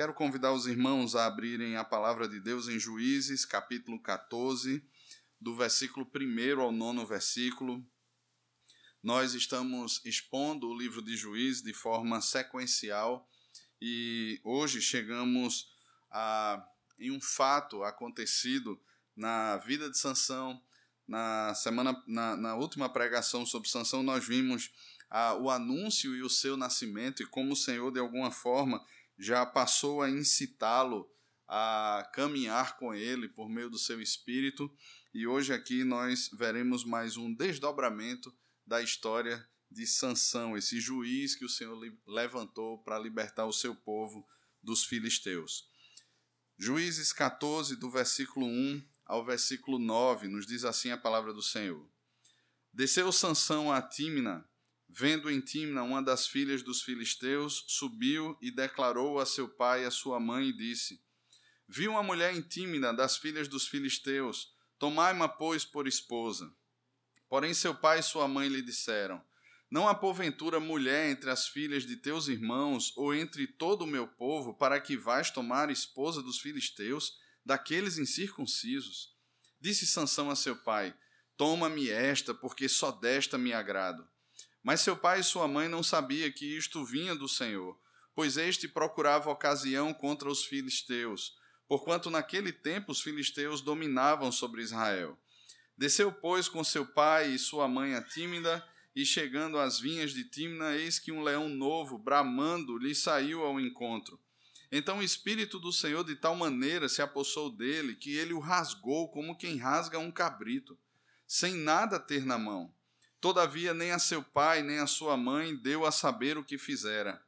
Quero convidar os irmãos a abrirem a palavra de Deus em Juízes, capítulo 14, do versículo 1 ao nono versículo. Nós estamos expondo o livro de Juízes de forma sequencial e hoje chegamos a, em um fato acontecido na vida de Sansão. Na semana, na, na última pregação sobre Sansão, nós vimos ah, o anúncio e o seu nascimento e como o Senhor, de alguma forma, já passou a incitá-lo a caminhar com ele por meio do seu espírito. E hoje aqui nós veremos mais um desdobramento da história de Sansão, esse juiz que o Senhor levantou para libertar o seu povo dos filisteus. Juízes 14, do versículo 1 ao versículo 9, nos diz assim a palavra do Senhor. Desceu Sansão a Tímina, Vendo em Timna uma das filhas dos filisteus, subiu e declarou a seu pai e a sua mãe e disse: Vi uma mulher em Timna das filhas dos filisteus, tomai-ma, pois, por esposa. Porém seu pai e sua mãe lhe disseram: Não há porventura mulher entre as filhas de teus irmãos ou entre todo o meu povo, para que vais tomar esposa dos filisteus, daqueles incircuncisos? Disse Sansão a seu pai: Toma-me esta, porque só desta me agrado. Mas seu pai e sua mãe não sabiam que isto vinha do Senhor, pois este procurava ocasião contra os filisteus, porquanto naquele tempo os filisteus dominavam sobre Israel. Desceu, pois, com seu pai e sua mãe a Tímida, e chegando às vinhas de Timna, eis que um leão novo, bramando, lhe saiu ao encontro. Então o Espírito do Senhor de tal maneira se apossou dele, que ele o rasgou como quem rasga um cabrito, sem nada ter na mão. Todavia, nem a seu pai, nem a sua mãe deu a saber o que fizera.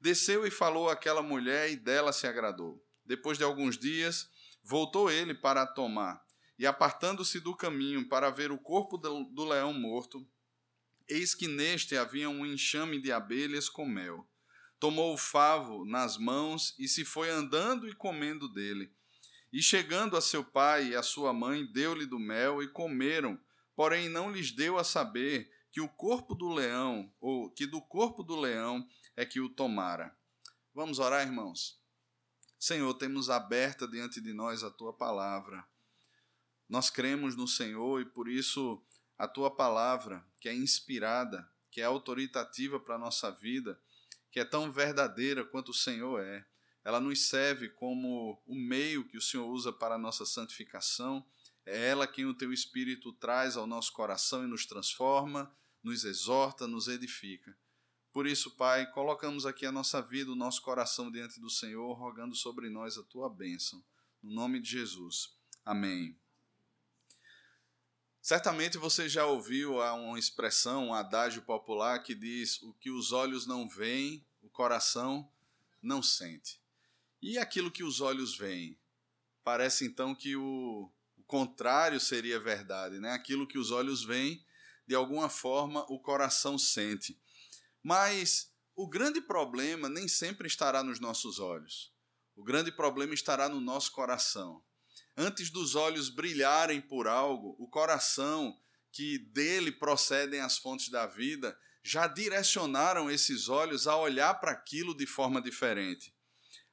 Desceu e falou àquela mulher, e dela se agradou. Depois de alguns dias, voltou ele para a tomar, e apartando-se do caminho para ver o corpo do leão morto, eis que neste havia um enxame de abelhas com mel. Tomou o favo nas mãos e se foi andando e comendo dele. E chegando a seu pai e a sua mãe, deu-lhe do mel e comeram porém não lhes deu a saber que o corpo do leão, ou que do corpo do leão é que o tomara. Vamos orar, irmãos? Senhor, temos aberta diante de nós a tua palavra. Nós cremos no Senhor e por isso a tua palavra, que é inspirada, que é autoritativa para a nossa vida, que é tão verdadeira quanto o Senhor é, ela nos serve como o meio que o Senhor usa para a nossa santificação é ela quem o teu Espírito traz ao nosso coração e nos transforma, nos exorta, nos edifica. Por isso, Pai, colocamos aqui a nossa vida, o nosso coração diante do Senhor, rogando sobre nós a tua bênção. No nome de Jesus. Amém. Certamente você já ouviu uma expressão, um adágio popular que diz: o que os olhos não veem, o coração não sente. E aquilo que os olhos veem? Parece então que o, contrário seria verdade, né? Aquilo que os olhos veem, de alguma forma o coração sente. Mas o grande problema nem sempre estará nos nossos olhos. O grande problema estará no nosso coração. Antes dos olhos brilharem por algo, o coração, que dele procedem as fontes da vida, já direcionaram esses olhos a olhar para aquilo de forma diferente.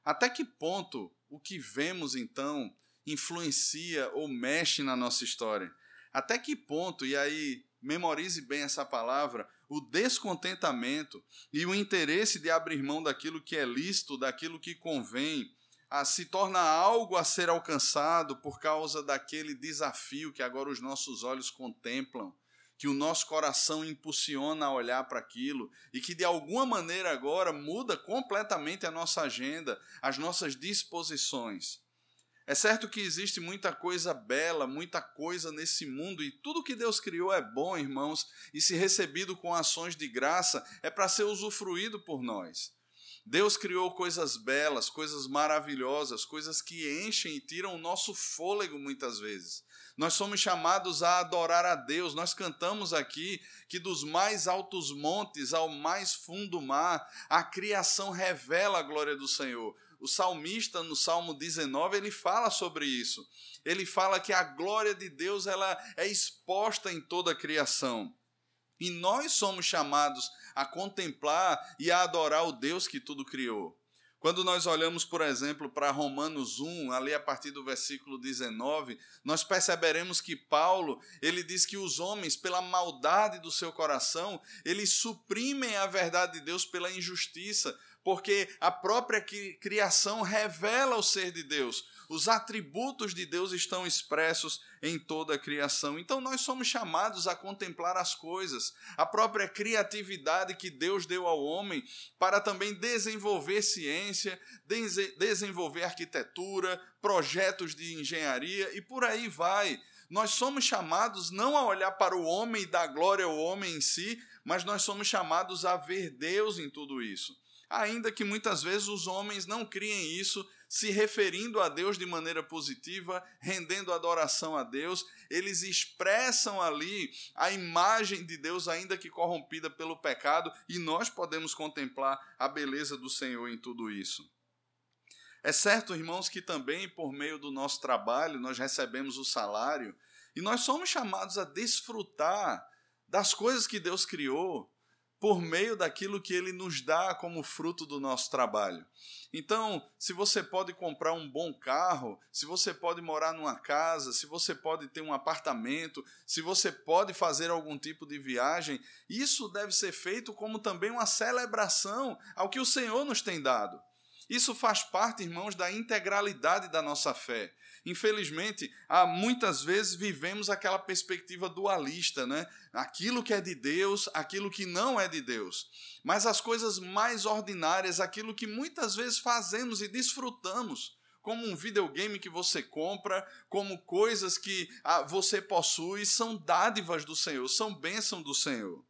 Até que ponto o que vemos então influencia ou mexe na nossa história. Até que ponto, e aí memorize bem essa palavra, o descontentamento e o interesse de abrir mão daquilo que é lícito, daquilo que convém, a, se torna algo a ser alcançado por causa daquele desafio que agora os nossos olhos contemplam, que o nosso coração impulsiona a olhar para aquilo e que de alguma maneira agora muda completamente a nossa agenda, as nossas disposições. É certo que existe muita coisa bela, muita coisa nesse mundo, e tudo que Deus criou é bom, irmãos, e se recebido com ações de graça, é para ser usufruído por nós. Deus criou coisas belas, coisas maravilhosas, coisas que enchem e tiram o nosso fôlego muitas vezes. Nós somos chamados a adorar a Deus. Nós cantamos aqui que dos mais altos montes ao mais fundo mar, a criação revela a glória do Senhor. O salmista no Salmo 19, ele fala sobre isso. Ele fala que a glória de Deus ela é exposta em toda a criação. E nós somos chamados a contemplar e a adorar o Deus que tudo criou. Quando nós olhamos, por exemplo, para Romanos 1, ali a partir do versículo 19, nós perceberemos que Paulo, ele diz que os homens, pela maldade do seu coração, eles suprimem a verdade de Deus pela injustiça, porque a própria criação revela o ser de Deus. Os atributos de Deus estão expressos em toda a criação. Então nós somos chamados a contemplar as coisas, a própria criatividade que Deus deu ao homem para também desenvolver ciência, desenvolver arquitetura, projetos de engenharia e por aí vai. Nós somos chamados não a olhar para o homem e dar glória ao homem em si, mas nós somos chamados a ver Deus em tudo isso ainda que muitas vezes os homens não criem isso, se referindo a Deus de maneira positiva, rendendo adoração a Deus, eles expressam ali a imagem de Deus, ainda que corrompida pelo pecado, e nós podemos contemplar a beleza do Senhor em tudo isso. É certo, irmãos, que também por meio do nosso trabalho nós recebemos o salário e nós somos chamados a desfrutar das coisas que Deus criou, por meio daquilo que ele nos dá como fruto do nosso trabalho. Então, se você pode comprar um bom carro, se você pode morar numa casa, se você pode ter um apartamento, se você pode fazer algum tipo de viagem, isso deve ser feito como também uma celebração ao que o Senhor nos tem dado. Isso faz parte, irmãos, da integralidade da nossa fé. Infelizmente, há muitas vezes vivemos aquela perspectiva dualista, né? Aquilo que é de Deus, aquilo que não é de Deus. Mas as coisas mais ordinárias, aquilo que muitas vezes fazemos e desfrutamos, como um videogame que você compra, como coisas que ah, você possui, são dádivas do Senhor, são bênção do Senhor.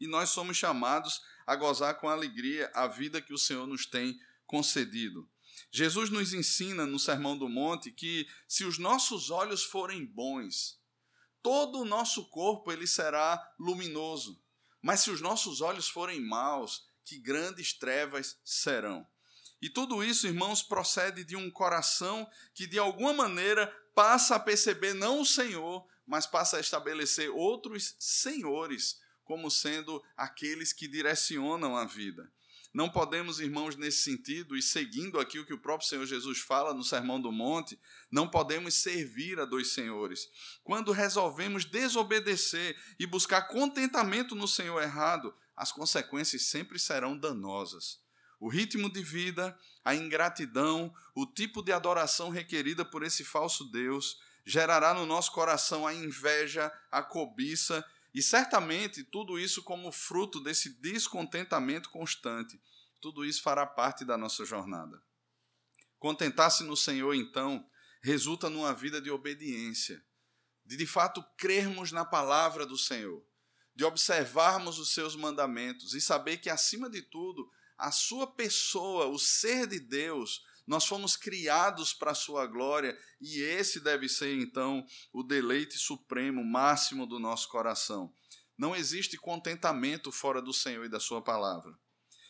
E nós somos chamados a gozar com alegria a vida que o Senhor nos tem concedido. Jesus nos ensina no Sermão do Monte que se os nossos olhos forem bons, todo o nosso corpo ele será luminoso. Mas se os nossos olhos forem maus, que grandes trevas serão. E tudo isso, irmãos, procede de um coração que de alguma maneira passa a perceber não o Senhor, mas passa a estabelecer outros senhores como sendo aqueles que direcionam a vida. Não podemos, irmãos, nesse sentido, e seguindo aqui o que o próprio Senhor Jesus fala no Sermão do Monte, não podemos servir a dois senhores. Quando resolvemos desobedecer e buscar contentamento no Senhor errado, as consequências sempre serão danosas. O ritmo de vida, a ingratidão, o tipo de adoração requerida por esse falso Deus, gerará no nosso coração a inveja, a cobiça e certamente tudo isso como fruto desse descontentamento constante. Tudo isso fará parte da nossa jornada. Contentar-se no Senhor, então, resulta numa vida de obediência, de de fato crermos na palavra do Senhor, de observarmos os seus mandamentos e saber que, acima de tudo, a sua pessoa, o ser de Deus, nós fomos criados para a sua glória e esse deve ser então o deleite supremo, máximo do nosso coração. Não existe contentamento fora do Senhor e da sua palavra.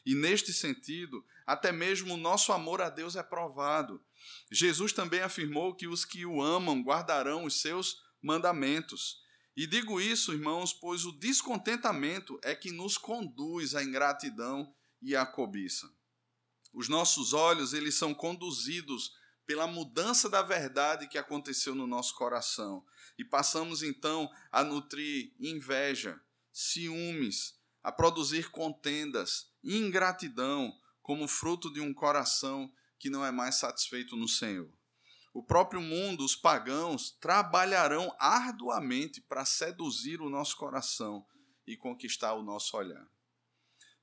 E neste sentido, até mesmo o nosso amor a Deus é provado. Jesus também afirmou que os que o amam guardarão os seus mandamentos. E digo isso, irmãos, pois o descontentamento é que nos conduz à ingratidão e à cobiça. Os nossos olhos, eles são conduzidos pela mudança da verdade que aconteceu no nosso coração. E passamos então a nutrir inveja, ciúmes, a produzir contendas, ingratidão, como fruto de um coração que não é mais satisfeito no Senhor. O próprio mundo, os pagãos, trabalharão arduamente para seduzir o nosso coração e conquistar o nosso olhar.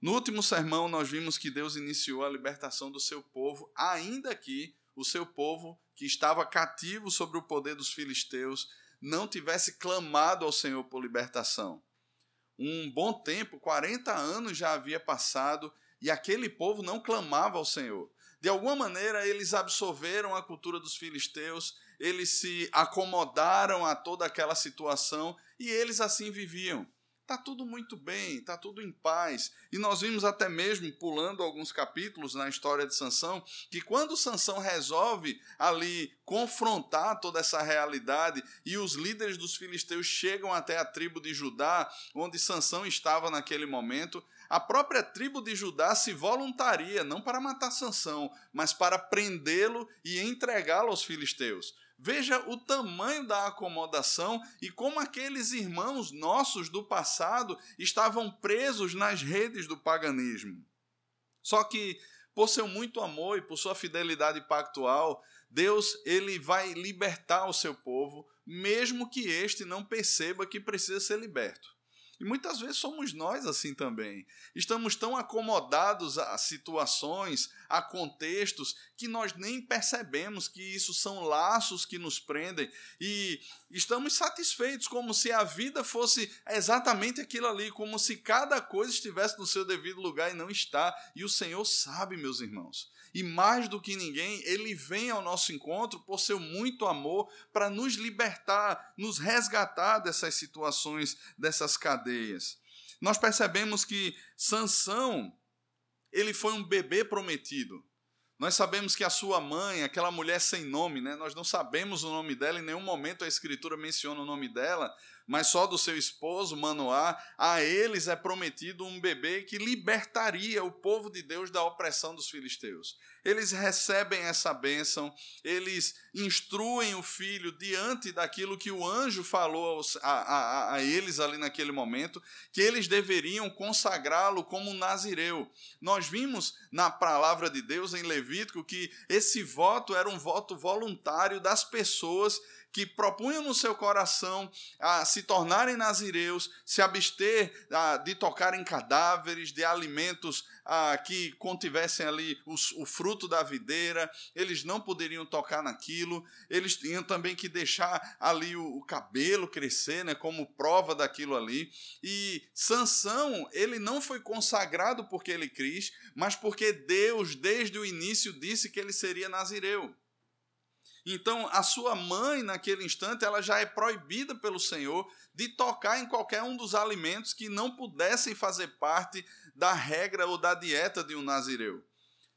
No último sermão, nós vimos que Deus iniciou a libertação do seu povo, ainda que o seu povo, que estava cativo sobre o poder dos filisteus, não tivesse clamado ao Senhor por libertação. Um bom tempo, 40 anos já havia passado, e aquele povo não clamava ao Senhor. De alguma maneira, eles absorveram a cultura dos filisteus, eles se acomodaram a toda aquela situação e eles assim viviam Tá tudo muito bem, tá tudo em paz. E nós vimos até mesmo pulando alguns capítulos na história de Sansão, que quando Sansão resolve ali confrontar toda essa realidade e os líderes dos filisteus chegam até a tribo de Judá, onde Sansão estava naquele momento, a própria tribo de Judá se voluntaria não para matar Sansão, mas para prendê-lo e entregá-lo aos filisteus. Veja o tamanho da acomodação e como aqueles irmãos nossos do passado estavam presos nas redes do paganismo. Só que, por seu muito amor e por sua fidelidade pactual, Deus ele vai libertar o seu povo, mesmo que este não perceba que precisa ser liberto. E muitas vezes somos nós assim também. Estamos tão acomodados a situações, a contextos, que nós nem percebemos que isso são laços que nos prendem e estamos satisfeitos, como se a vida fosse exatamente aquilo ali, como se cada coisa estivesse no seu devido lugar e não está. E o Senhor sabe, meus irmãos. E mais do que ninguém, ele vem ao nosso encontro por seu muito amor para nos libertar, nos resgatar dessas situações, dessas cadeias. Nós percebemos que Sansão, ele foi um bebê prometido. Nós sabemos que a sua mãe, aquela mulher sem nome, né? nós não sabemos o nome dela, em nenhum momento a Escritura menciona o nome dela, mas só do seu esposo, Manoá, a eles é prometido um bebê que libertaria o povo de Deus da opressão dos filisteus. Eles recebem essa bênção, eles instruem o filho diante daquilo que o anjo falou a, a, a eles ali naquele momento, que eles deveriam consagrá-lo como nazireu. Nós vimos na palavra de Deus em Levítico que esse voto era um voto voluntário das pessoas que propunham no seu coração a se tornarem nazireus, se abster de tocar em cadáveres, de alimentos a, que contivessem ali o fruto da videira, eles não poderiam tocar naquilo, eles tinham também que deixar ali o, o cabelo crescer, né, como prova daquilo ali. E Sansão, ele não foi consagrado porque ele quis, mas porque Deus, desde o início, disse que ele seria nazireu. Então, a sua mãe, naquele instante, ela já é proibida pelo Senhor de tocar em qualquer um dos alimentos que não pudessem fazer parte da regra ou da dieta de um nazireu.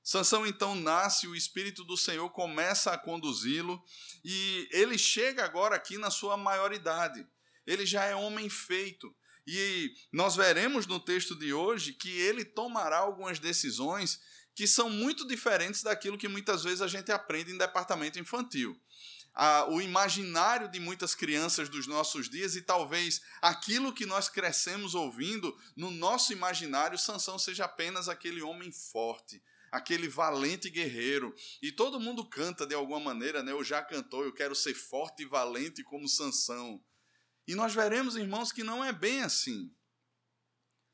Sansão então nasce, o Espírito do Senhor começa a conduzi-lo e ele chega agora aqui na sua maioridade. Ele já é homem feito. E nós veremos no texto de hoje que ele tomará algumas decisões que são muito diferentes daquilo que muitas vezes a gente aprende em departamento infantil. Ah, o imaginário de muitas crianças dos nossos dias e talvez aquilo que nós crescemos ouvindo no nosso imaginário, Sansão seja apenas aquele homem forte, aquele valente guerreiro. E todo mundo canta de alguma maneira, né? Eu já cantou, eu quero ser forte e valente como Sansão. E nós veremos, irmãos, que não é bem assim.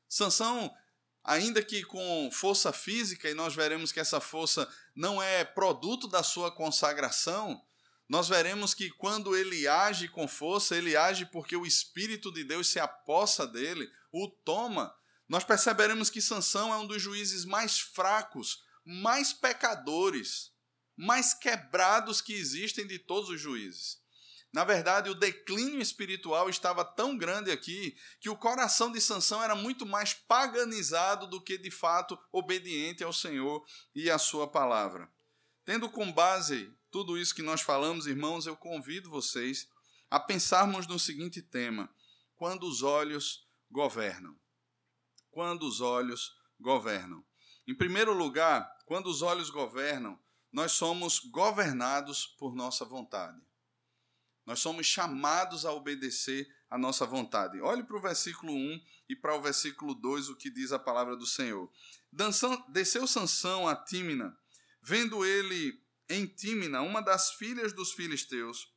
Sansão ainda que com força física, e nós veremos que essa força não é produto da sua consagração, nós veremos que quando ele age com força, ele age porque o Espírito de Deus se apossa dele, o toma. Nós perceberemos que Sansão é um dos juízes mais fracos, mais pecadores, mais quebrados que existem de todos os juízes. Na verdade, o declínio espiritual estava tão grande aqui que o coração de Sansão era muito mais paganizado do que de fato obediente ao Senhor e à sua palavra. Tendo com base tudo isso que nós falamos, irmãos, eu convido vocês a pensarmos no seguinte tema: quando os olhos governam. Quando os olhos governam. Em primeiro lugar, quando os olhos governam, nós somos governados por nossa vontade. Nós somos chamados a obedecer a nossa vontade. Olhe para o versículo 1 e para o versículo 2 o que diz a palavra do Senhor. desceu Sansão a Tímina, vendo ele em Tímina uma das filhas dos filisteus,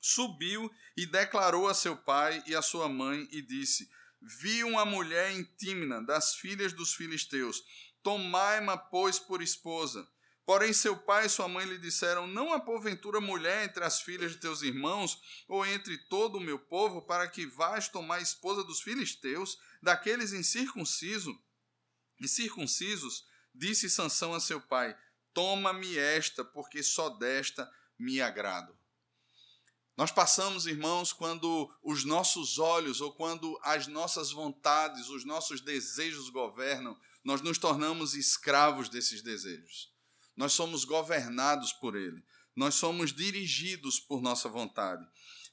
subiu e declarou a seu pai e a sua mãe e disse: Vi uma mulher em Tímina das filhas dos filisteus, tomai-ma pois por esposa. Porém, seu pai e sua mãe lhe disseram: Não há porventura mulher entre as filhas de teus irmãos, ou entre todo o meu povo, para que vás tomar esposa dos filisteus, daqueles incircunciso? E circuncisos, disse Sansão a seu pai: Toma-me esta, porque só desta me agrado. Nós passamos, irmãos, quando os nossos olhos ou quando as nossas vontades, os nossos desejos governam, nós nos tornamos escravos desses desejos. Nós somos governados por ele. Nós somos dirigidos por nossa vontade.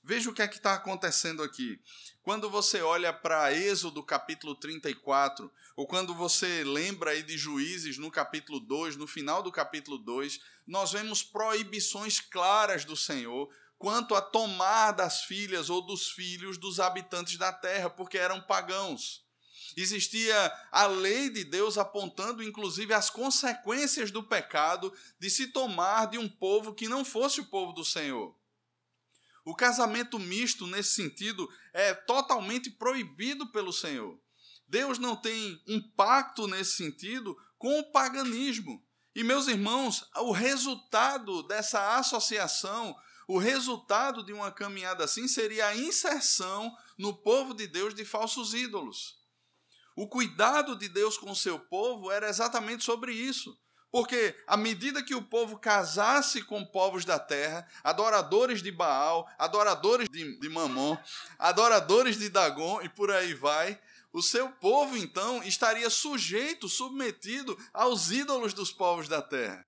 Veja o que é que está acontecendo aqui. Quando você olha para Êxodo capítulo 34, ou quando você lembra aí de Juízes no capítulo 2, no final do capítulo 2, nós vemos proibições claras do Senhor quanto a tomar das filhas ou dos filhos dos habitantes da terra, porque eram pagãos. Existia a lei de Deus apontando, inclusive, as consequências do pecado de se tomar de um povo que não fosse o povo do Senhor. O casamento misto, nesse sentido, é totalmente proibido pelo Senhor. Deus não tem um pacto nesse sentido com o paganismo. E, meus irmãos, o resultado dessa associação, o resultado de uma caminhada assim seria a inserção no povo de Deus de falsos ídolos. O cuidado de Deus com o seu povo era exatamente sobre isso. Porque à medida que o povo casasse com povos da terra, adoradores de Baal, adoradores de, de Mamon, adoradores de Dagon e por aí vai, o seu povo então estaria sujeito, submetido aos ídolos dos povos da terra.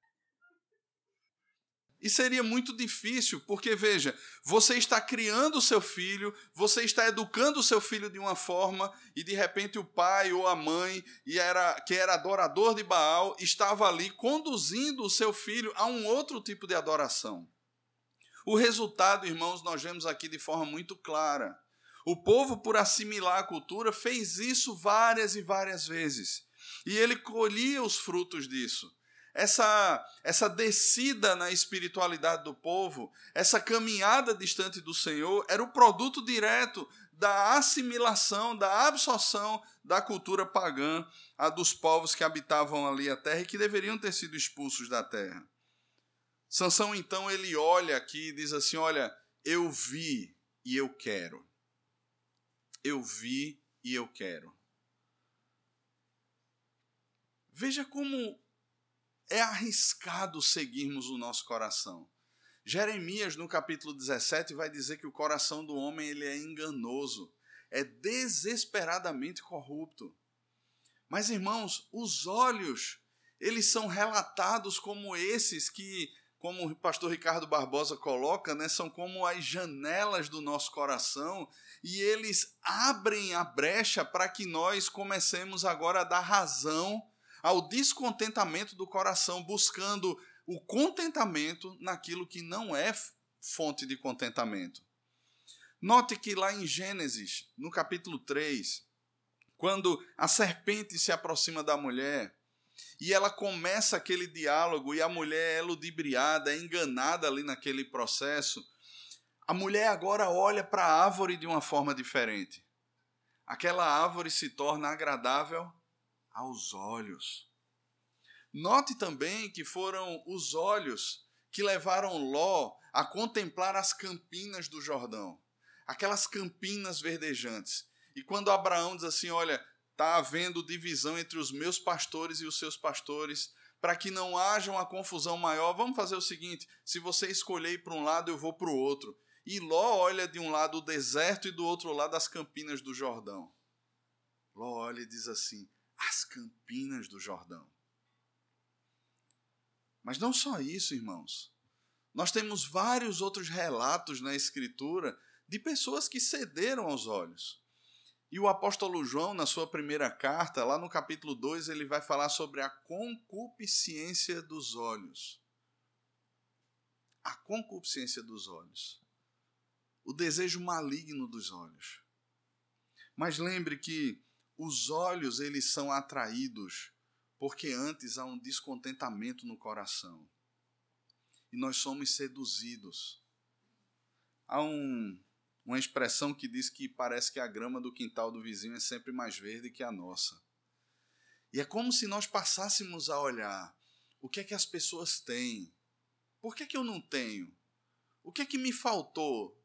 E seria muito difícil, porque veja, você está criando o seu filho, você está educando o seu filho de uma forma, e de repente o pai ou a mãe, e era, que era adorador de Baal, estava ali conduzindo o seu filho a um outro tipo de adoração. O resultado, irmãos, nós vemos aqui de forma muito clara. O povo, por assimilar a cultura, fez isso várias e várias vezes. E ele colhia os frutos disso essa, essa descida na espiritualidade do povo, essa caminhada distante do Senhor, era o produto direto da assimilação, da absorção da cultura pagã a dos povos que habitavam ali a terra e que deveriam ter sido expulsos da terra. Sansão então ele olha aqui e diz assim: "Olha, eu vi e eu quero. Eu vi e eu quero." Veja como é arriscado seguirmos o nosso coração. Jeremias, no capítulo 17, vai dizer que o coração do homem ele é enganoso, é desesperadamente corrupto. Mas, irmãos, os olhos, eles são relatados como esses que, como o pastor Ricardo Barbosa coloca, né, são como as janelas do nosso coração e eles abrem a brecha para que nós comecemos agora a dar razão ao descontentamento do coração, buscando o contentamento naquilo que não é fonte de contentamento. Note que lá em Gênesis, no capítulo 3, quando a serpente se aproxima da mulher e ela começa aquele diálogo e a mulher é ludibriada, é enganada ali naquele processo, a mulher agora olha para a árvore de uma forma diferente. Aquela árvore se torna agradável aos olhos. Note também que foram os olhos que levaram Ló a contemplar as campinas do Jordão, aquelas campinas verdejantes. E quando Abraão diz assim: Olha, está havendo divisão entre os meus pastores e os seus pastores, para que não haja uma confusão maior, vamos fazer o seguinte: se você escolher para um lado, eu vou para o outro. E Ló olha de um lado o deserto e do outro lado as campinas do Jordão. Ló olha e diz assim: as campinas do Jordão. Mas não só isso, irmãos. Nós temos vários outros relatos na Escritura de pessoas que cederam aos olhos. E o apóstolo João, na sua primeira carta, lá no capítulo 2, ele vai falar sobre a concupiscência dos olhos. A concupiscência dos olhos. O desejo maligno dos olhos. Mas lembre que os olhos eles são atraídos porque antes há um descontentamento no coração. E nós somos seduzidos. Há um, uma expressão que diz que parece que a grama do quintal do vizinho é sempre mais verde que a nossa. E é como se nós passássemos a olhar o que é que as pessoas têm. Por que, é que eu não tenho? O que é que me faltou?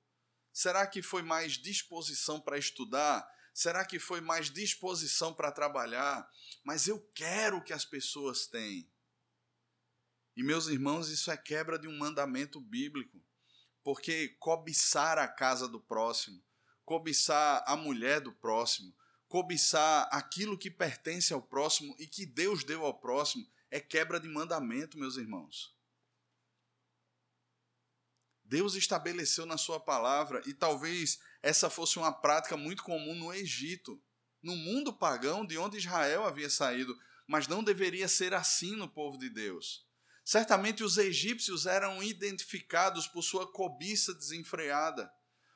Será que foi mais disposição para estudar? Será que foi mais disposição para trabalhar? Mas eu quero que as pessoas têm. E meus irmãos, isso é quebra de um mandamento bíblico. Porque cobiçar a casa do próximo, cobiçar a mulher do próximo, cobiçar aquilo que pertence ao próximo e que Deus deu ao próximo, é quebra de mandamento, meus irmãos. Deus estabeleceu na sua palavra, e talvez essa fosse uma prática muito comum no Egito, no mundo pagão de onde Israel havia saído, mas não deveria ser assim no povo de Deus. Certamente os egípcios eram identificados por sua cobiça desenfreada,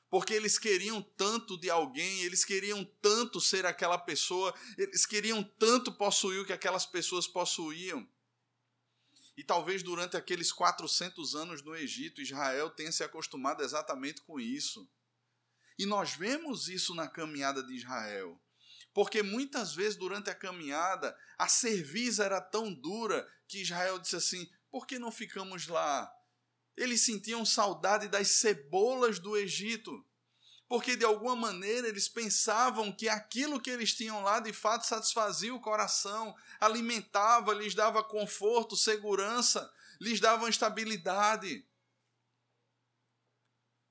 porque eles queriam tanto de alguém, eles queriam tanto ser aquela pessoa, eles queriam tanto possuir o que aquelas pessoas possuíam. E talvez durante aqueles 400 anos no Egito, Israel tenha se acostumado exatamente com isso. E nós vemos isso na caminhada de Israel. Porque muitas vezes durante a caminhada, a cerviz era tão dura que Israel disse assim: por que não ficamos lá? Eles sentiam saudade das cebolas do Egito porque de alguma maneira eles pensavam que aquilo que eles tinham lá de fato satisfazia o coração, alimentava, lhes dava conforto, segurança, lhes dava estabilidade.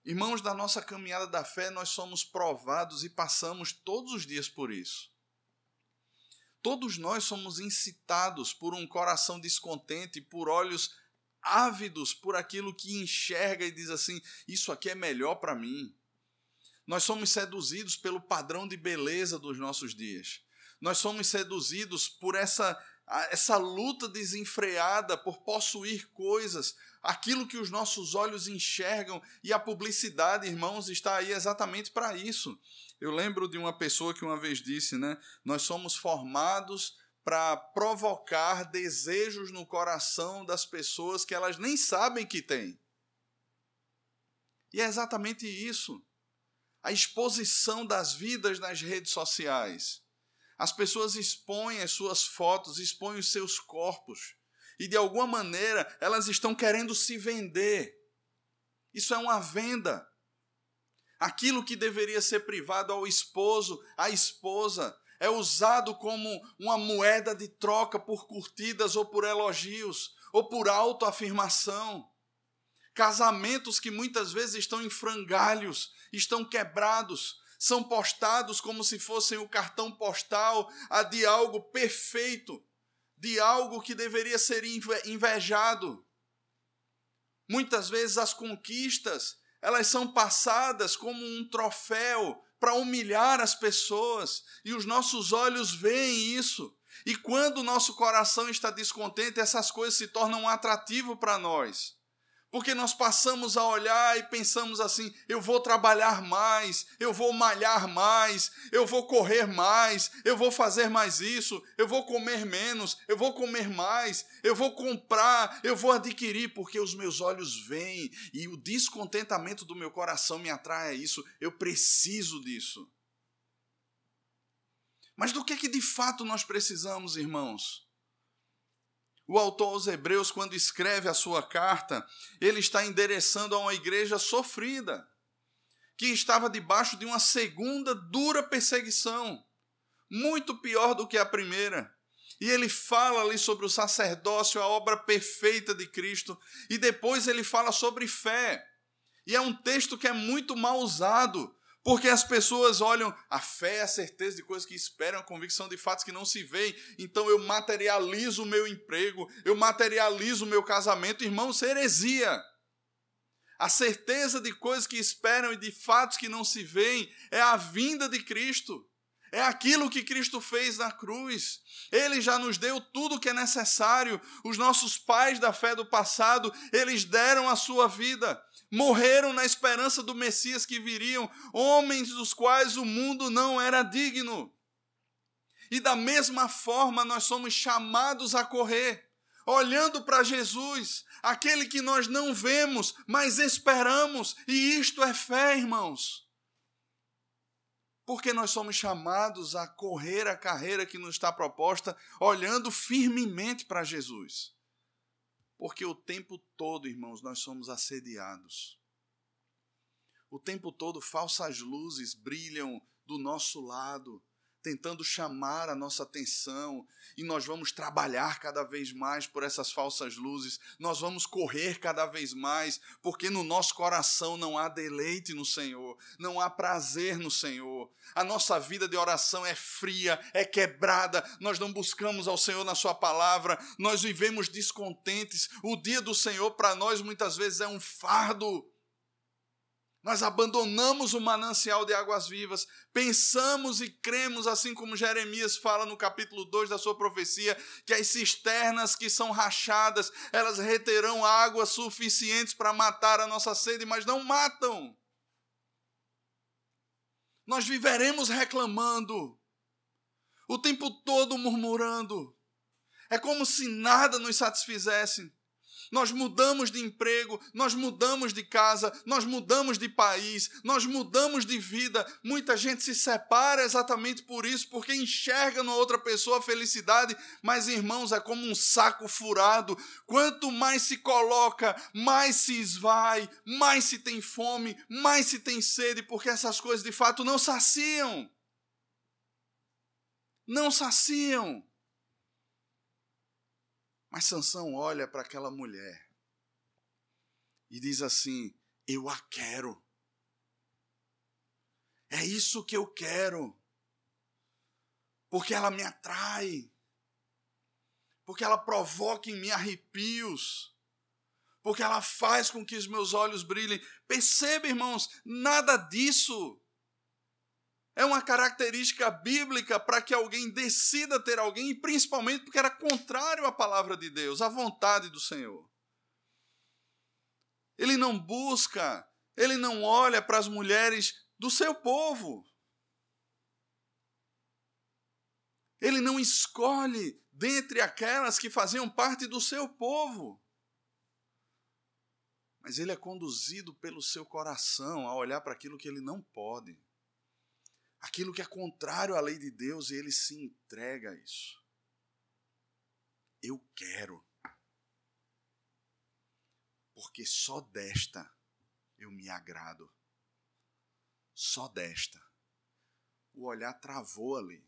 Irmãos, da nossa caminhada da fé, nós somos provados e passamos todos os dias por isso. Todos nós somos incitados por um coração descontente, por olhos ávidos por aquilo que enxerga e diz assim: Isso aqui é melhor para mim. Nós somos seduzidos pelo padrão de beleza dos nossos dias. Nós somos seduzidos por essa, essa luta desenfreada por possuir coisas, aquilo que os nossos olhos enxergam, e a publicidade, irmãos, está aí exatamente para isso. Eu lembro de uma pessoa que uma vez disse, né? Nós somos formados para provocar desejos no coração das pessoas que elas nem sabem que têm. E é exatamente isso a exposição das vidas nas redes sociais. As pessoas expõem as suas fotos, expõem os seus corpos. E de alguma maneira elas estão querendo se vender. Isso é uma venda. Aquilo que deveria ser privado ao esposo, à esposa, é usado como uma moeda de troca por curtidas ou por elogios, ou por autoafirmação. Casamentos que muitas vezes estão em frangalhos, estão quebrados, são postados como se fossem o cartão postal de algo perfeito, de algo que deveria ser invejado. Muitas vezes as conquistas, elas são passadas como um troféu para humilhar as pessoas, e os nossos olhos veem isso. E quando o nosso coração está descontente, essas coisas se tornam um atrativo para nós. Porque nós passamos a olhar e pensamos assim: eu vou trabalhar mais, eu vou malhar mais, eu vou correr mais, eu vou fazer mais isso, eu vou comer menos, eu vou comer mais, eu vou comprar, eu vou adquirir, porque os meus olhos veem e o descontentamento do meu coração me atrai a isso. Eu preciso disso. Mas do que, que de fato nós precisamos, irmãos? O autor aos Hebreus, quando escreve a sua carta, ele está endereçando a uma igreja sofrida, que estava debaixo de uma segunda dura perseguição, muito pior do que a primeira. E ele fala ali sobre o sacerdócio, a obra perfeita de Cristo, e depois ele fala sobre fé. E é um texto que é muito mal usado, porque as pessoas olham a fé, a certeza de coisas que esperam, a convicção de fatos que não se veem. Então eu materializo o meu emprego, eu materializo o meu casamento. Irmão, isso é heresia. A certeza de coisas que esperam e de fatos que não se veem é a vinda de Cristo. É aquilo que Cristo fez na cruz. Ele já nos deu tudo o que é necessário. Os nossos pais da fé do passado, eles deram a sua vida morreram na esperança do Messias que viriam, homens dos quais o mundo não era digno. E da mesma forma nós somos chamados a correr, olhando para Jesus, aquele que nós não vemos, mas esperamos, e isto é fé, irmãos. Porque nós somos chamados a correr a carreira que nos está proposta, olhando firmemente para Jesus. Porque o tempo todo, irmãos, nós somos assediados. O tempo todo falsas luzes brilham do nosso lado, tentando chamar a nossa atenção, e nós vamos trabalhar cada vez mais por essas falsas luzes, nós vamos correr cada vez mais, porque no nosso coração não há deleite no Senhor, não há prazer no Senhor. A nossa vida de oração é fria, é quebrada, nós não buscamos ao Senhor na Sua palavra, nós vivemos descontentes. O dia do Senhor para nós muitas vezes é um fardo. Nós abandonamos o manancial de águas vivas, pensamos e cremos, assim como Jeremias fala no capítulo 2 da sua profecia, que as cisternas que são rachadas, elas reterão águas suficientes para matar a nossa sede, mas não matam. Nós viveremos reclamando, o tempo todo murmurando. É como se nada nos satisfizesse nós mudamos de emprego, nós mudamos de casa, nós mudamos de país, nós mudamos de vida. Muita gente se separa exatamente por isso, porque enxerga na outra pessoa a felicidade, mas irmãos, é como um saco furado. Quanto mais se coloca, mais se esvai, mais se tem fome, mais se tem sede, porque essas coisas de fato não saciam. Não saciam. Mas Sansão olha para aquela mulher e diz assim: Eu a quero. É isso que eu quero. Porque ela me atrai. Porque ela provoca em mim arrepios. Porque ela faz com que os meus olhos brilhem. Perceba, irmãos, nada disso é uma característica bíblica para que alguém decida ter alguém, e principalmente porque era contrário à palavra de Deus, à vontade do Senhor. Ele não busca, ele não olha para as mulheres do seu povo. Ele não escolhe dentre aquelas que faziam parte do seu povo. Mas ele é conduzido pelo seu coração a olhar para aquilo que ele não pode aquilo que é contrário à lei de Deus e ele se entrega a isso. Eu quero. Porque só desta eu me agrado. Só desta. O olhar travou ali.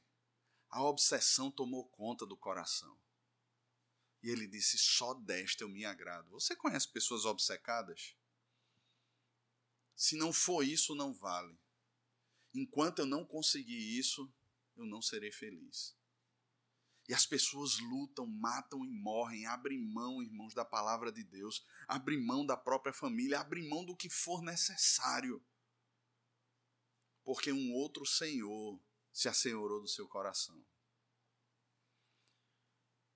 A obsessão tomou conta do coração. E ele disse: Só desta eu me agrado. Você conhece pessoas obcecadas? Se não for isso, não vale. Enquanto eu não conseguir isso, eu não serei feliz. E as pessoas lutam, matam e morrem, abrem mão, irmãos, da palavra de Deus, abrem mão da própria família, abrem mão do que for necessário. Porque um outro Senhor se assenhorou do seu coração.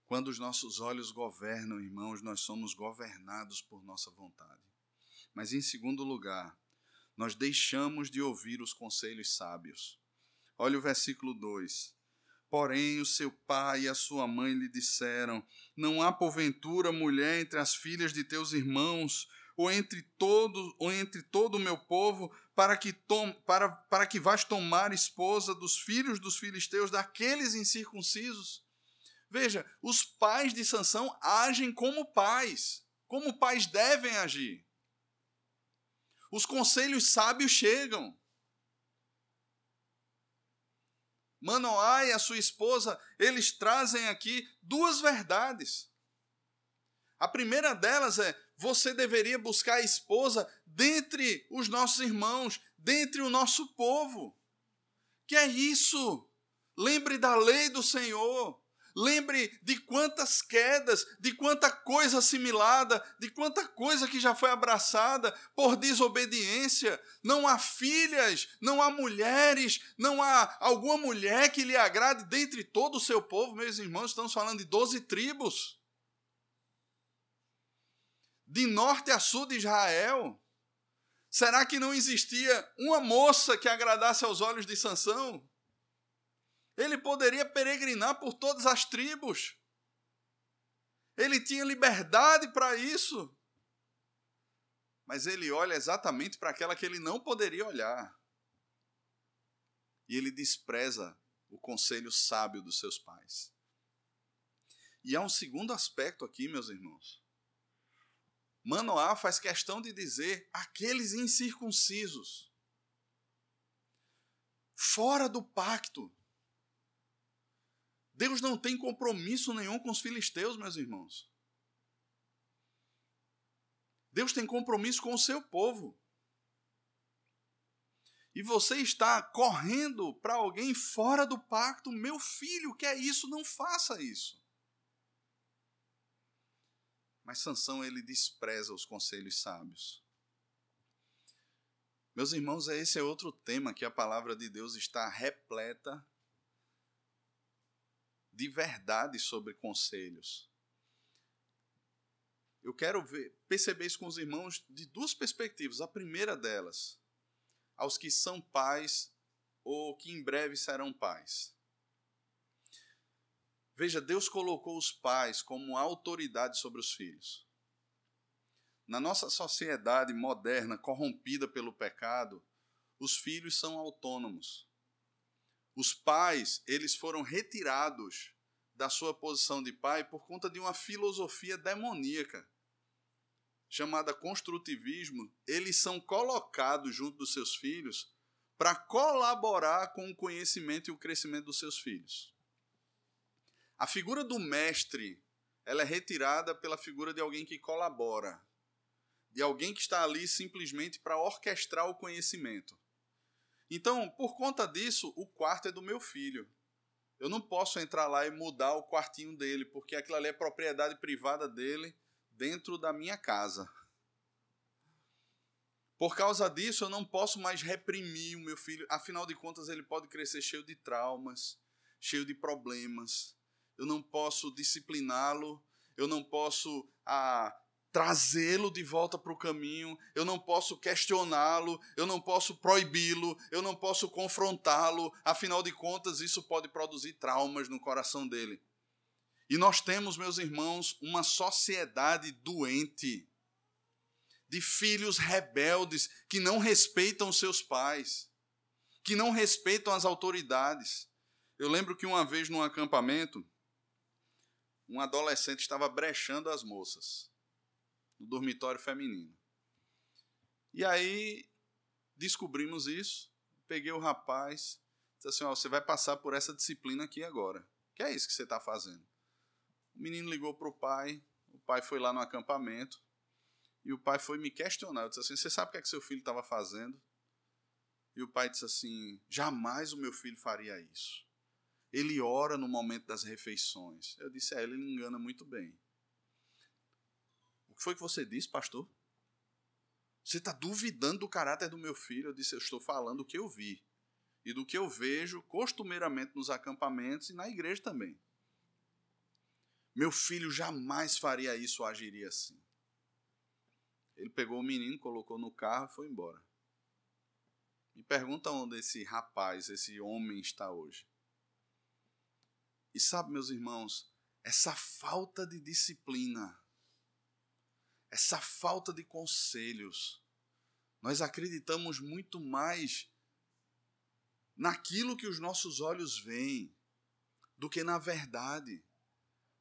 Quando os nossos olhos governam, irmãos, nós somos governados por nossa vontade. Mas em segundo lugar, nós deixamos de ouvir os conselhos sábios. Olha o versículo 2. Porém, o seu pai e a sua mãe lhe disseram: Não há porventura mulher entre as filhas de teus irmãos, ou entre todo, ou entre todo o meu povo, para que, tom, para, para que vás tomar esposa dos filhos dos filisteus, daqueles incircuncisos? Veja, os pais de Sansão agem como pais, como pais devem agir. Os conselhos sábios chegam. Manoá e a sua esposa, eles trazem aqui duas verdades. A primeira delas é: você deveria buscar a esposa dentre os nossos irmãos, dentre o nosso povo. Que é isso? Lembre da lei do Senhor. Lembre de quantas quedas, de quanta coisa assimilada, de quanta coisa que já foi abraçada por desobediência. Não há filhas, não há mulheres, não há alguma mulher que lhe agrade dentre todo o seu povo. Meus irmãos, estamos falando de doze tribos. De norte a sul de Israel. Será que não existia uma moça que agradasse aos olhos de Sansão? Ele poderia peregrinar por todas as tribos. Ele tinha liberdade para isso. Mas ele olha exatamente para aquela que ele não poderia olhar. E ele despreza o conselho sábio dos seus pais. E há um segundo aspecto aqui, meus irmãos. Manoá faz questão de dizer aqueles incircuncisos, fora do pacto, Deus não tem compromisso nenhum com os filisteus, meus irmãos. Deus tem compromisso com o seu povo. E você está correndo para alguém fora do pacto, meu filho, que é isso, não faça isso. Mas Sansão ele despreza os conselhos sábios. Meus irmãos, esse é outro tema que a palavra de Deus está repleta de verdade sobre conselhos. Eu quero ver, perceber isso com os irmãos de duas perspectivas. A primeira delas, aos que são pais ou que em breve serão pais. Veja, Deus colocou os pais como autoridade sobre os filhos. Na nossa sociedade moderna, corrompida pelo pecado, os filhos são autônomos. Os pais, eles foram retirados da sua posição de pai por conta de uma filosofia demoníaca chamada construtivismo. Eles são colocados junto dos seus filhos para colaborar com o conhecimento e o crescimento dos seus filhos. A figura do mestre, ela é retirada pela figura de alguém que colabora, de alguém que está ali simplesmente para orquestrar o conhecimento. Então, por conta disso, o quarto é do meu filho. Eu não posso entrar lá e mudar o quartinho dele, porque aquilo ali é propriedade privada dele dentro da minha casa. Por causa disso, eu não posso mais reprimir o meu filho. Afinal de contas, ele pode crescer cheio de traumas, cheio de problemas eu não posso discipliná-lo, eu não posso ah, trazê-lo de volta para o caminho, eu não posso questioná-lo, eu não posso proibi-lo, eu não posso confrontá-lo, afinal de contas, isso pode produzir traumas no coração dele. E nós temos, meus irmãos, uma sociedade doente, de filhos rebeldes que não respeitam seus pais, que não respeitam as autoridades. Eu lembro que uma vez num acampamento, um adolescente estava brechando as moças no dormitório feminino. E aí descobrimos isso, peguei o rapaz, disse assim: ó, você vai passar por essa disciplina aqui agora. Que é isso que você está fazendo? O menino ligou para o pai, o pai foi lá no acampamento e o pai foi me questionar. Eu disse assim: você sabe o que, é que seu filho estava fazendo? E o pai disse assim: jamais o meu filho faria isso. Ele ora no momento das refeições. Eu disse, é, ele engana muito bem. Que foi que você disse, pastor? Você está duvidando do caráter do meu filho? Eu disse, eu estou falando o que eu vi. E do que eu vejo costumeiramente nos acampamentos e na igreja também. Meu filho jamais faria isso ou agiria assim. Ele pegou o menino, colocou no carro e foi embora. Me pergunta onde esse rapaz, esse homem está hoje. E sabe, meus irmãos, essa falta de disciplina, essa falta de conselhos, nós acreditamos muito mais naquilo que os nossos olhos veem do que na verdade.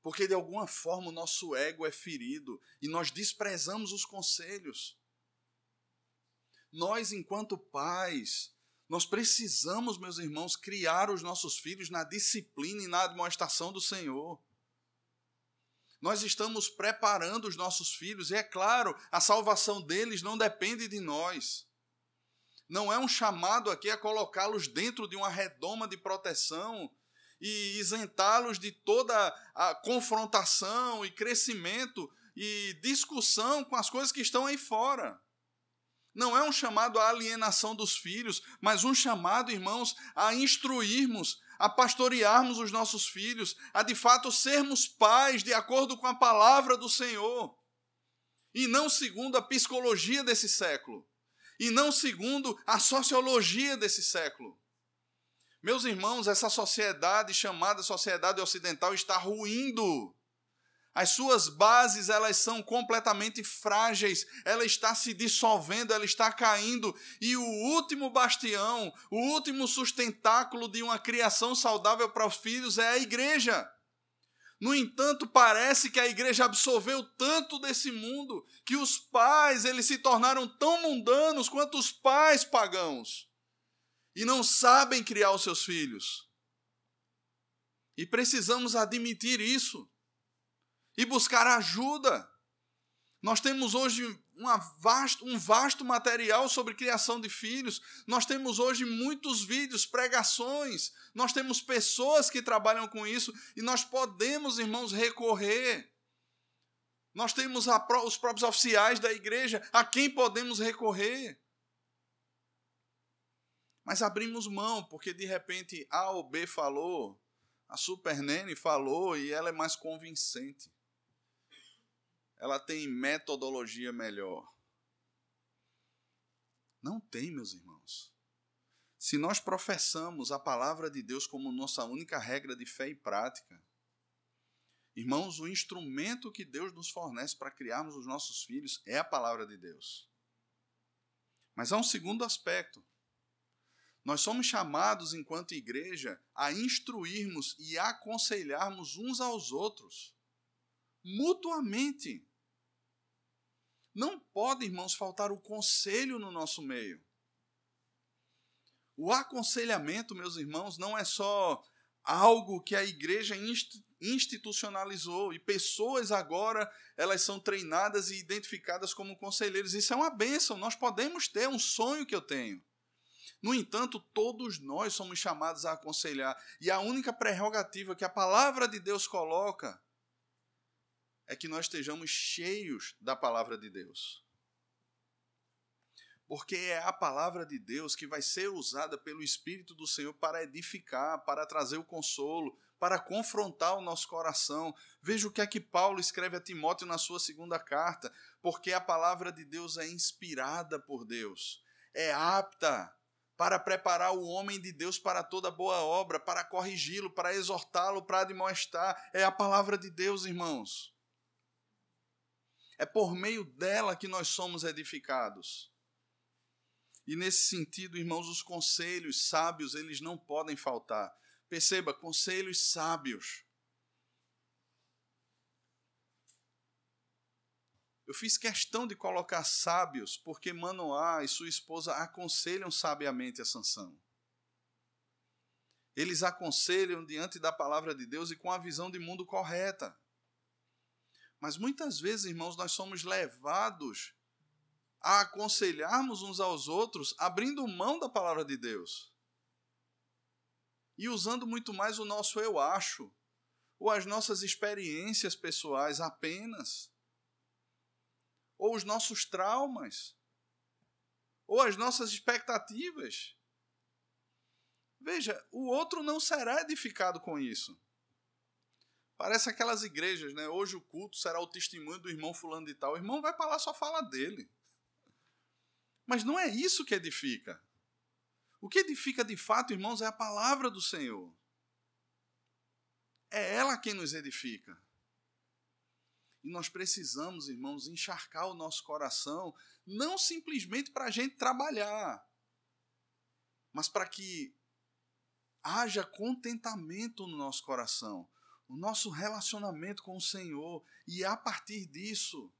Porque de alguma forma o nosso ego é ferido e nós desprezamos os conselhos. Nós, enquanto pais, nós precisamos, meus irmãos, criar os nossos filhos na disciplina e na admoestação do Senhor. Nós estamos preparando os nossos filhos, e é claro, a salvação deles não depende de nós. Não é um chamado aqui a colocá-los dentro de uma redoma de proteção e isentá-los de toda a confrontação e crescimento e discussão com as coisas que estão aí fora não é um chamado à alienação dos filhos, mas um chamado, irmãos, a instruirmos, a pastorearmos os nossos filhos, a de fato sermos pais de acordo com a palavra do Senhor, e não segundo a psicologia desse século, e não segundo a sociologia desse século. Meus irmãos, essa sociedade chamada sociedade ocidental está ruindo as suas bases, elas são completamente frágeis, ela está se dissolvendo, ela está caindo, e o último bastião, o último sustentáculo de uma criação saudável para os filhos é a igreja. No entanto, parece que a igreja absorveu tanto desse mundo que os pais, eles se tornaram tão mundanos quanto os pais pagãos e não sabem criar os seus filhos. E precisamos admitir isso e buscar ajuda. Nós temos hoje vasto, um vasto material sobre criação de filhos. Nós temos hoje muitos vídeos, pregações. Nós temos pessoas que trabalham com isso e nós podemos, irmãos, recorrer. Nós temos a, os próprios oficiais da igreja a quem podemos recorrer. Mas abrimos mão, porque de repente A ou B falou, a Super Nene falou e ela é mais convincente ela tem metodologia melhor. Não tem, meus irmãos. Se nós professamos a palavra de Deus como nossa única regra de fé e prática, irmãos, o instrumento que Deus nos fornece para criarmos os nossos filhos é a palavra de Deus. Mas há um segundo aspecto. Nós somos chamados, enquanto igreja, a instruirmos e aconselharmos uns aos outros, mutuamente. Não pode, irmãos, faltar o conselho no nosso meio. O aconselhamento, meus irmãos, não é só algo que a igreja institucionalizou e pessoas agora elas são treinadas e identificadas como conselheiros. Isso é uma bênção, nós podemos ter um sonho que eu tenho. No entanto, todos nós somos chamados a aconselhar, e a única prerrogativa que a palavra de Deus coloca é que nós estejamos cheios da palavra de Deus. Porque é a palavra de Deus que vai ser usada pelo Espírito do Senhor para edificar, para trazer o consolo, para confrontar o nosso coração. Veja o que é que Paulo escreve a Timóteo na sua segunda carta. Porque a palavra de Deus é inspirada por Deus, é apta para preparar o homem de Deus para toda boa obra, para corrigi-lo, para exortá-lo, para admoestar. É a palavra de Deus, irmãos. É por meio dela que nós somos edificados. E nesse sentido, irmãos, os conselhos sábios, eles não podem faltar. Perceba, conselhos sábios. Eu fiz questão de colocar sábios, porque Manoá e sua esposa aconselham sabiamente a Sansão. Eles aconselham diante da palavra de Deus e com a visão de mundo correta. Mas muitas vezes, irmãos, nós somos levados a aconselharmos uns aos outros, abrindo mão da palavra de Deus. E usando muito mais o nosso eu acho, ou as nossas experiências pessoais apenas, ou os nossos traumas, ou as nossas expectativas. Veja, o outro não será edificado com isso. Parece aquelas igrejas, né? Hoje o culto será o testemunho do irmão fulano de tal. O irmão vai para lá só fala dele. Mas não é isso que edifica. O que edifica de fato, irmãos, é a palavra do Senhor. É ela quem nos edifica. E nós precisamos, irmãos, encharcar o nosso coração, não simplesmente para a gente trabalhar, mas para que haja contentamento no nosso coração o nosso relacionamento com o Senhor. E a partir disso,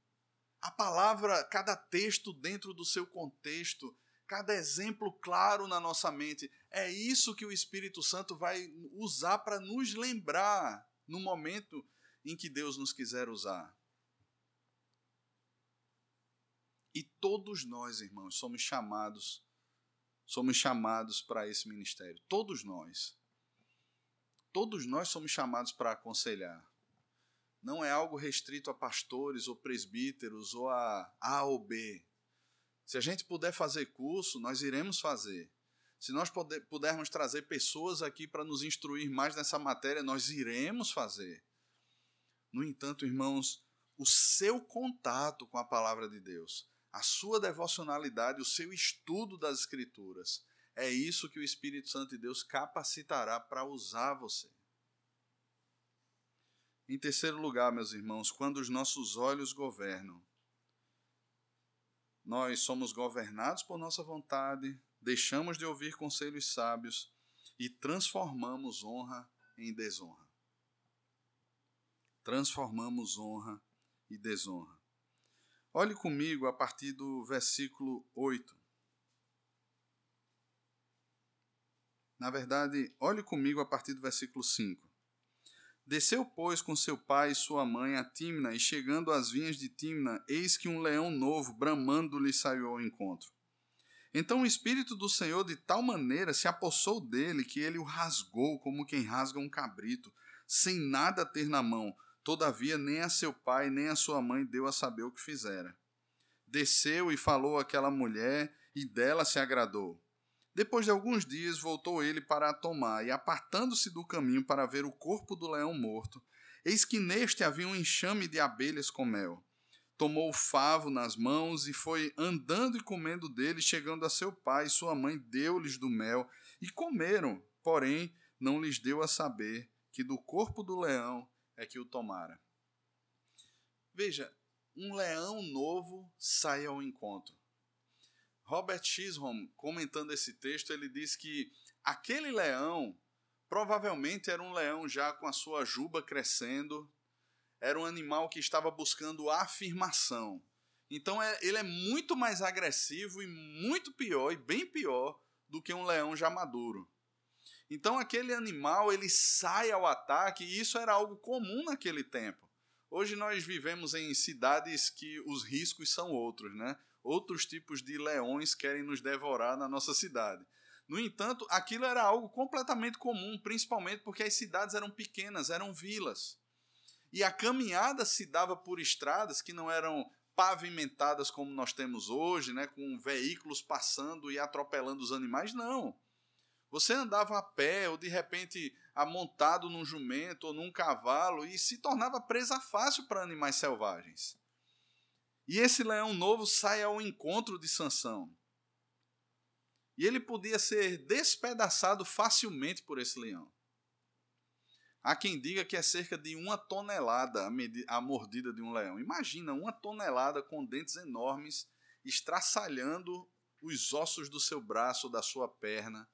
a palavra, cada texto dentro do seu contexto, cada exemplo claro na nossa mente, é isso que o Espírito Santo vai usar para nos lembrar no momento em que Deus nos quiser usar. E todos nós, irmãos, somos chamados somos chamados para esse ministério, todos nós todos nós somos chamados para aconselhar. Não é algo restrito a pastores ou presbíteros ou a A ou B. Se a gente puder fazer curso, nós iremos fazer. Se nós pudermos trazer pessoas aqui para nos instruir mais nessa matéria, nós iremos fazer. No entanto, irmãos, o seu contato com a palavra de Deus, a sua devocionalidade, o seu estudo das Escrituras, é isso que o Espírito Santo de Deus capacitará para usar você. Em terceiro lugar, meus irmãos, quando os nossos olhos governam, nós somos governados por nossa vontade, deixamos de ouvir conselhos sábios e transformamos honra em desonra. Transformamos honra e desonra. Olhe comigo a partir do versículo 8. Na verdade, olhe comigo a partir do versículo 5. Desceu, pois, com seu pai e sua mãe a Timna, e chegando às vinhas de Timna, eis que um leão novo, bramando, lhe saiu ao encontro. Então o Espírito do Senhor de tal maneira se apossou dele que ele o rasgou como quem rasga um cabrito, sem nada ter na mão. Todavia, nem a seu pai nem a sua mãe deu a saber o que fizera. Desceu e falou àquela mulher, e dela se agradou. Depois de alguns dias, voltou ele para tomar, e apartando-se do caminho para ver o corpo do leão morto, eis que neste havia um enxame de abelhas com mel. Tomou o favo nas mãos e foi andando e comendo dele, chegando a seu pai sua mãe deu-lhes do mel, e comeram, porém não lhes deu a saber que do corpo do leão é que o tomara. Veja, um leão novo sai ao encontro. Robert Chisholm, comentando esse texto, ele diz que aquele leão provavelmente era um leão já com a sua juba crescendo, era um animal que estava buscando afirmação. Então é, ele é muito mais agressivo e muito pior, e bem pior, do que um leão já maduro. Então aquele animal ele sai ao ataque e isso era algo comum naquele tempo. Hoje nós vivemos em cidades que os riscos são outros, né? Outros tipos de leões querem nos devorar na nossa cidade. No entanto, aquilo era algo completamente comum, principalmente porque as cidades eram pequenas, eram vilas. E a caminhada se dava por estradas que não eram pavimentadas como nós temos hoje, né, com veículos passando e atropelando os animais, não. Você andava a pé ou de repente amontado num jumento ou num cavalo e se tornava presa fácil para animais selvagens. E esse leão novo sai ao encontro de Sansão. E ele podia ser despedaçado facilmente por esse leão. Há quem diga que é cerca de uma tonelada a mordida de um leão. Imagina uma tonelada com dentes enormes estraçalhando os ossos do seu braço, da sua perna.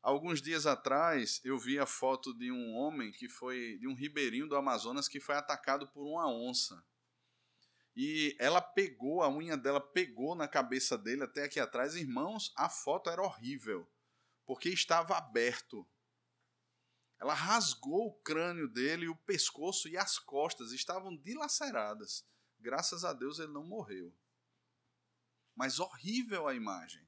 Alguns dias atrás eu vi a foto de um homem que foi de um ribeirinho do Amazonas que foi atacado por uma onça. E ela pegou, a unha dela pegou na cabeça dele até aqui atrás. Irmãos, a foto era horrível, porque estava aberto. Ela rasgou o crânio dele, o pescoço e as costas estavam dilaceradas. Graças a Deus ele não morreu. Mas horrível a imagem.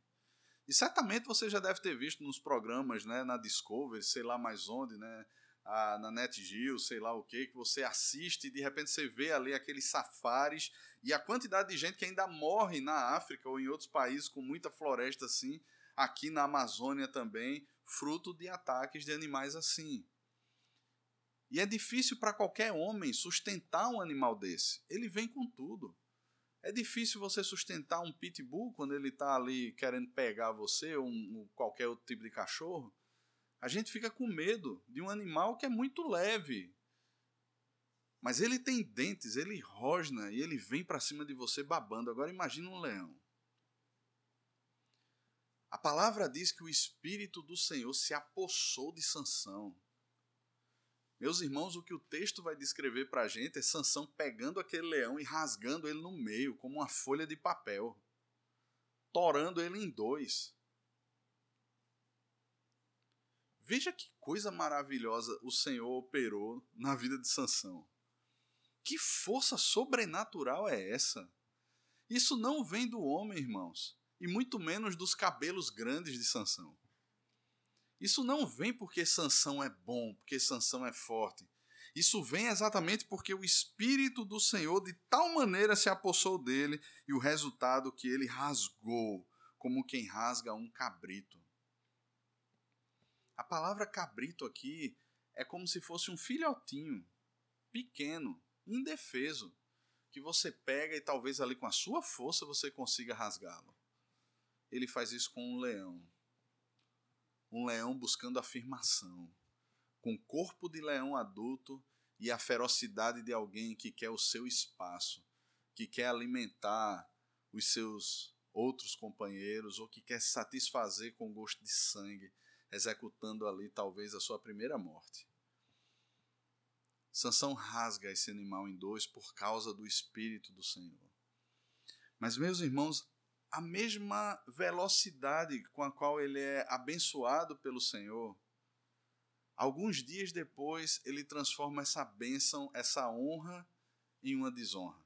E certamente você já deve ter visto nos programas, né, na Discovery, sei lá mais onde, né, a, na NetGeo, sei lá o que, que você assiste e de repente você vê ali aqueles safaris e a quantidade de gente que ainda morre na África ou em outros países com muita floresta assim, aqui na Amazônia também, fruto de ataques de animais assim. E é difícil para qualquer homem sustentar um animal desse. Ele vem com tudo. É difícil você sustentar um pitbull quando ele está ali querendo pegar você ou um, qualquer outro tipo de cachorro a gente fica com medo de um animal que é muito leve. Mas ele tem dentes, ele rosna e ele vem para cima de você babando. Agora imagine um leão. A palavra diz que o espírito do Senhor se apossou de Sansão. Meus irmãos, o que o texto vai descrever para a gente é Sansão pegando aquele leão e rasgando ele no meio, como uma folha de papel, torando ele em dois. Veja que coisa maravilhosa o Senhor operou na vida de Sansão. Que força sobrenatural é essa? Isso não vem do homem, irmãos, e muito menos dos cabelos grandes de Sansão. Isso não vem porque Sansão é bom, porque Sansão é forte. Isso vem exatamente porque o espírito do Senhor de tal maneira se apossou dele e o resultado que ele rasgou, como quem rasga um cabrito. A palavra cabrito aqui é como se fosse um filhotinho, pequeno, indefeso, que você pega e talvez ali com a sua força você consiga rasgá-lo. Ele faz isso com um leão. Um leão buscando afirmação, com corpo de leão adulto e a ferocidade de alguém que quer o seu espaço, que quer alimentar os seus outros companheiros ou que quer satisfazer com gosto de sangue executando ali talvez a sua primeira morte. Sansão rasga esse animal em dois por causa do espírito do Senhor. Mas meus irmãos, a mesma velocidade com a qual ele é abençoado pelo Senhor Alguns dias depois, ele transforma essa bênção, essa honra, em uma desonra.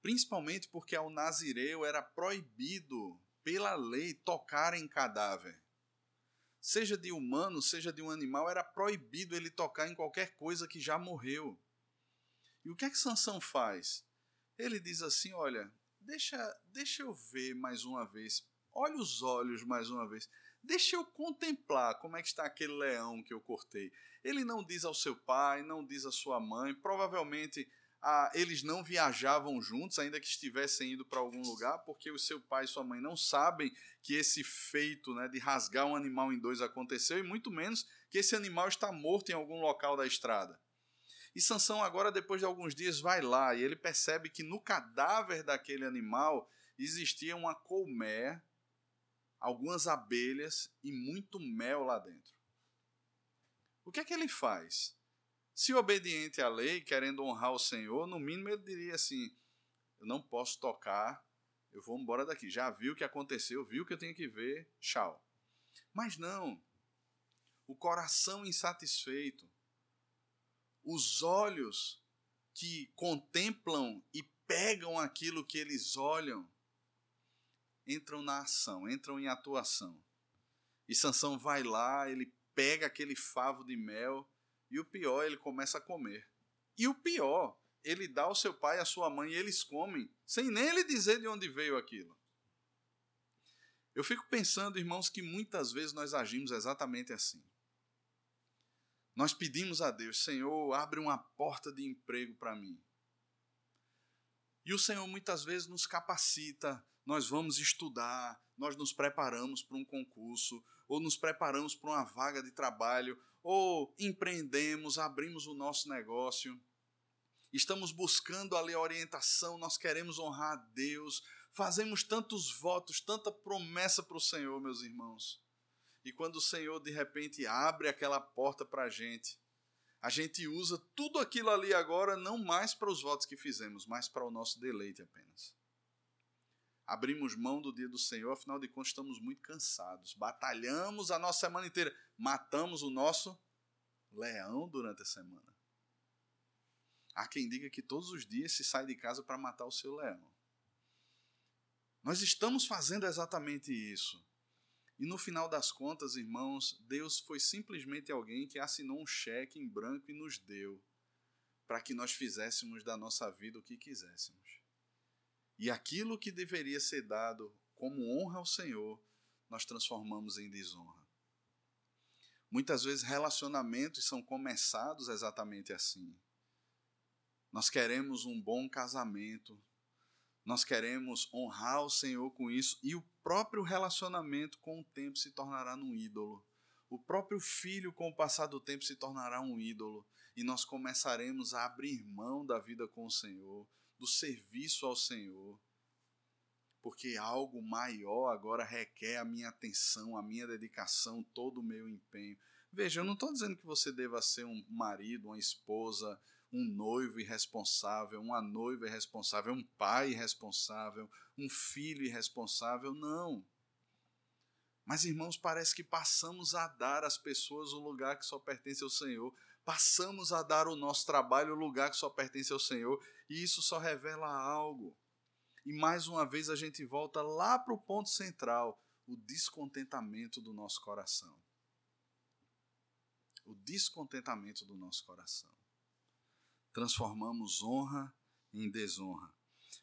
Principalmente porque ao nazireu era proibido, pela lei, tocar em cadáver. Seja de humano, seja de um animal, era proibido ele tocar em qualquer coisa que já morreu. E o que é que Sansão faz? Ele diz assim: Olha, deixa, deixa eu ver mais uma vez. Olha os olhos mais uma vez. Deixa eu contemplar como é que está aquele leão que eu cortei. Ele não diz ao seu pai, não diz à sua mãe. Provavelmente ah, eles não viajavam juntos, ainda que estivessem indo para algum lugar, porque o seu pai e sua mãe não sabem que esse feito né, de rasgar um animal em dois aconteceu, e muito menos que esse animal está morto em algum local da estrada. E Sansão agora, depois de alguns dias, vai lá e ele percebe que no cadáver daquele animal existia uma colmeia, algumas abelhas e muito mel lá dentro. O que é que ele faz? Se obediente à lei, querendo honrar o Senhor, no mínimo ele diria assim: Eu não posso tocar, eu vou embora daqui. Já viu o que aconteceu, viu o que eu tenho que ver, tchau. Mas não. O coração insatisfeito, os olhos que contemplam e pegam aquilo que eles olham, entram na ação, entram em atuação. E Sansão vai lá, ele pega aquele favo de mel e o pior, ele começa a comer. E o pior, ele dá ao seu pai à sua mãe e eles comem, sem nem ele dizer de onde veio aquilo. Eu fico pensando, irmãos, que muitas vezes nós agimos exatamente assim. Nós pedimos a Deus, Senhor, abre uma porta de emprego para mim. E o Senhor muitas vezes nos capacita, nós vamos estudar, nós nos preparamos para um concurso, ou nos preparamos para uma vaga de trabalho, ou empreendemos, abrimos o nosso negócio. Estamos buscando ali a orientação, nós queremos honrar a Deus, fazemos tantos votos, tanta promessa para o Senhor, meus irmãos. E quando o Senhor de repente abre aquela porta para a gente, a gente usa tudo aquilo ali agora não mais para os votos que fizemos, mas para o nosso deleite apenas. Abrimos mão do dia do Senhor, afinal de contas estamos muito cansados. Batalhamos a nossa semana inteira, matamos o nosso leão durante a semana. Há quem diga que todos os dias se sai de casa para matar o seu leão. Nós estamos fazendo exatamente isso. E no final das contas, irmãos, Deus foi simplesmente alguém que assinou um cheque em branco e nos deu para que nós fizéssemos da nossa vida o que quiséssemos. E aquilo que deveria ser dado como honra ao Senhor, nós transformamos em desonra. Muitas vezes relacionamentos são começados exatamente assim. Nós queremos um bom casamento, nós queremos honrar o Senhor com isso e o próprio relacionamento com o tempo se tornará num ídolo. O próprio filho, com o passar do tempo, se tornará um ídolo e nós começaremos a abrir mão da vida com o Senhor, do serviço ao Senhor, porque algo maior agora requer a minha atenção, a minha dedicação, todo o meu empenho. Veja, eu não estou dizendo que você deva ser um marido, uma esposa, um noivo irresponsável, uma noiva irresponsável, um pai irresponsável, um filho irresponsável. Não. Mas, irmãos, parece que passamos a dar às pessoas o lugar que só pertence ao Senhor. Passamos a dar o nosso trabalho o lugar que só pertence ao Senhor. E isso só revela algo. E mais uma vez a gente volta lá para o ponto central: o descontentamento do nosso coração. O descontentamento do nosso coração transformamos honra em desonra.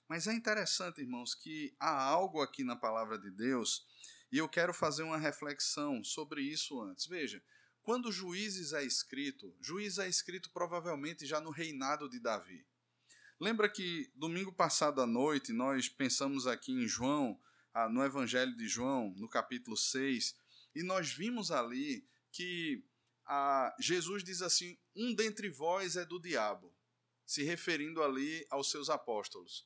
Mas é interessante, irmãos, que há algo aqui na palavra de Deus e eu quero fazer uma reflexão sobre isso antes. Veja, quando Juízes é escrito, Juízes é escrito provavelmente já no reinado de Davi. Lembra que domingo passado à noite nós pensamos aqui em João, ah, no Evangelho de João, no capítulo 6, e nós vimos ali que ah, Jesus diz assim: Um dentre vós é do diabo se referindo ali aos seus apóstolos.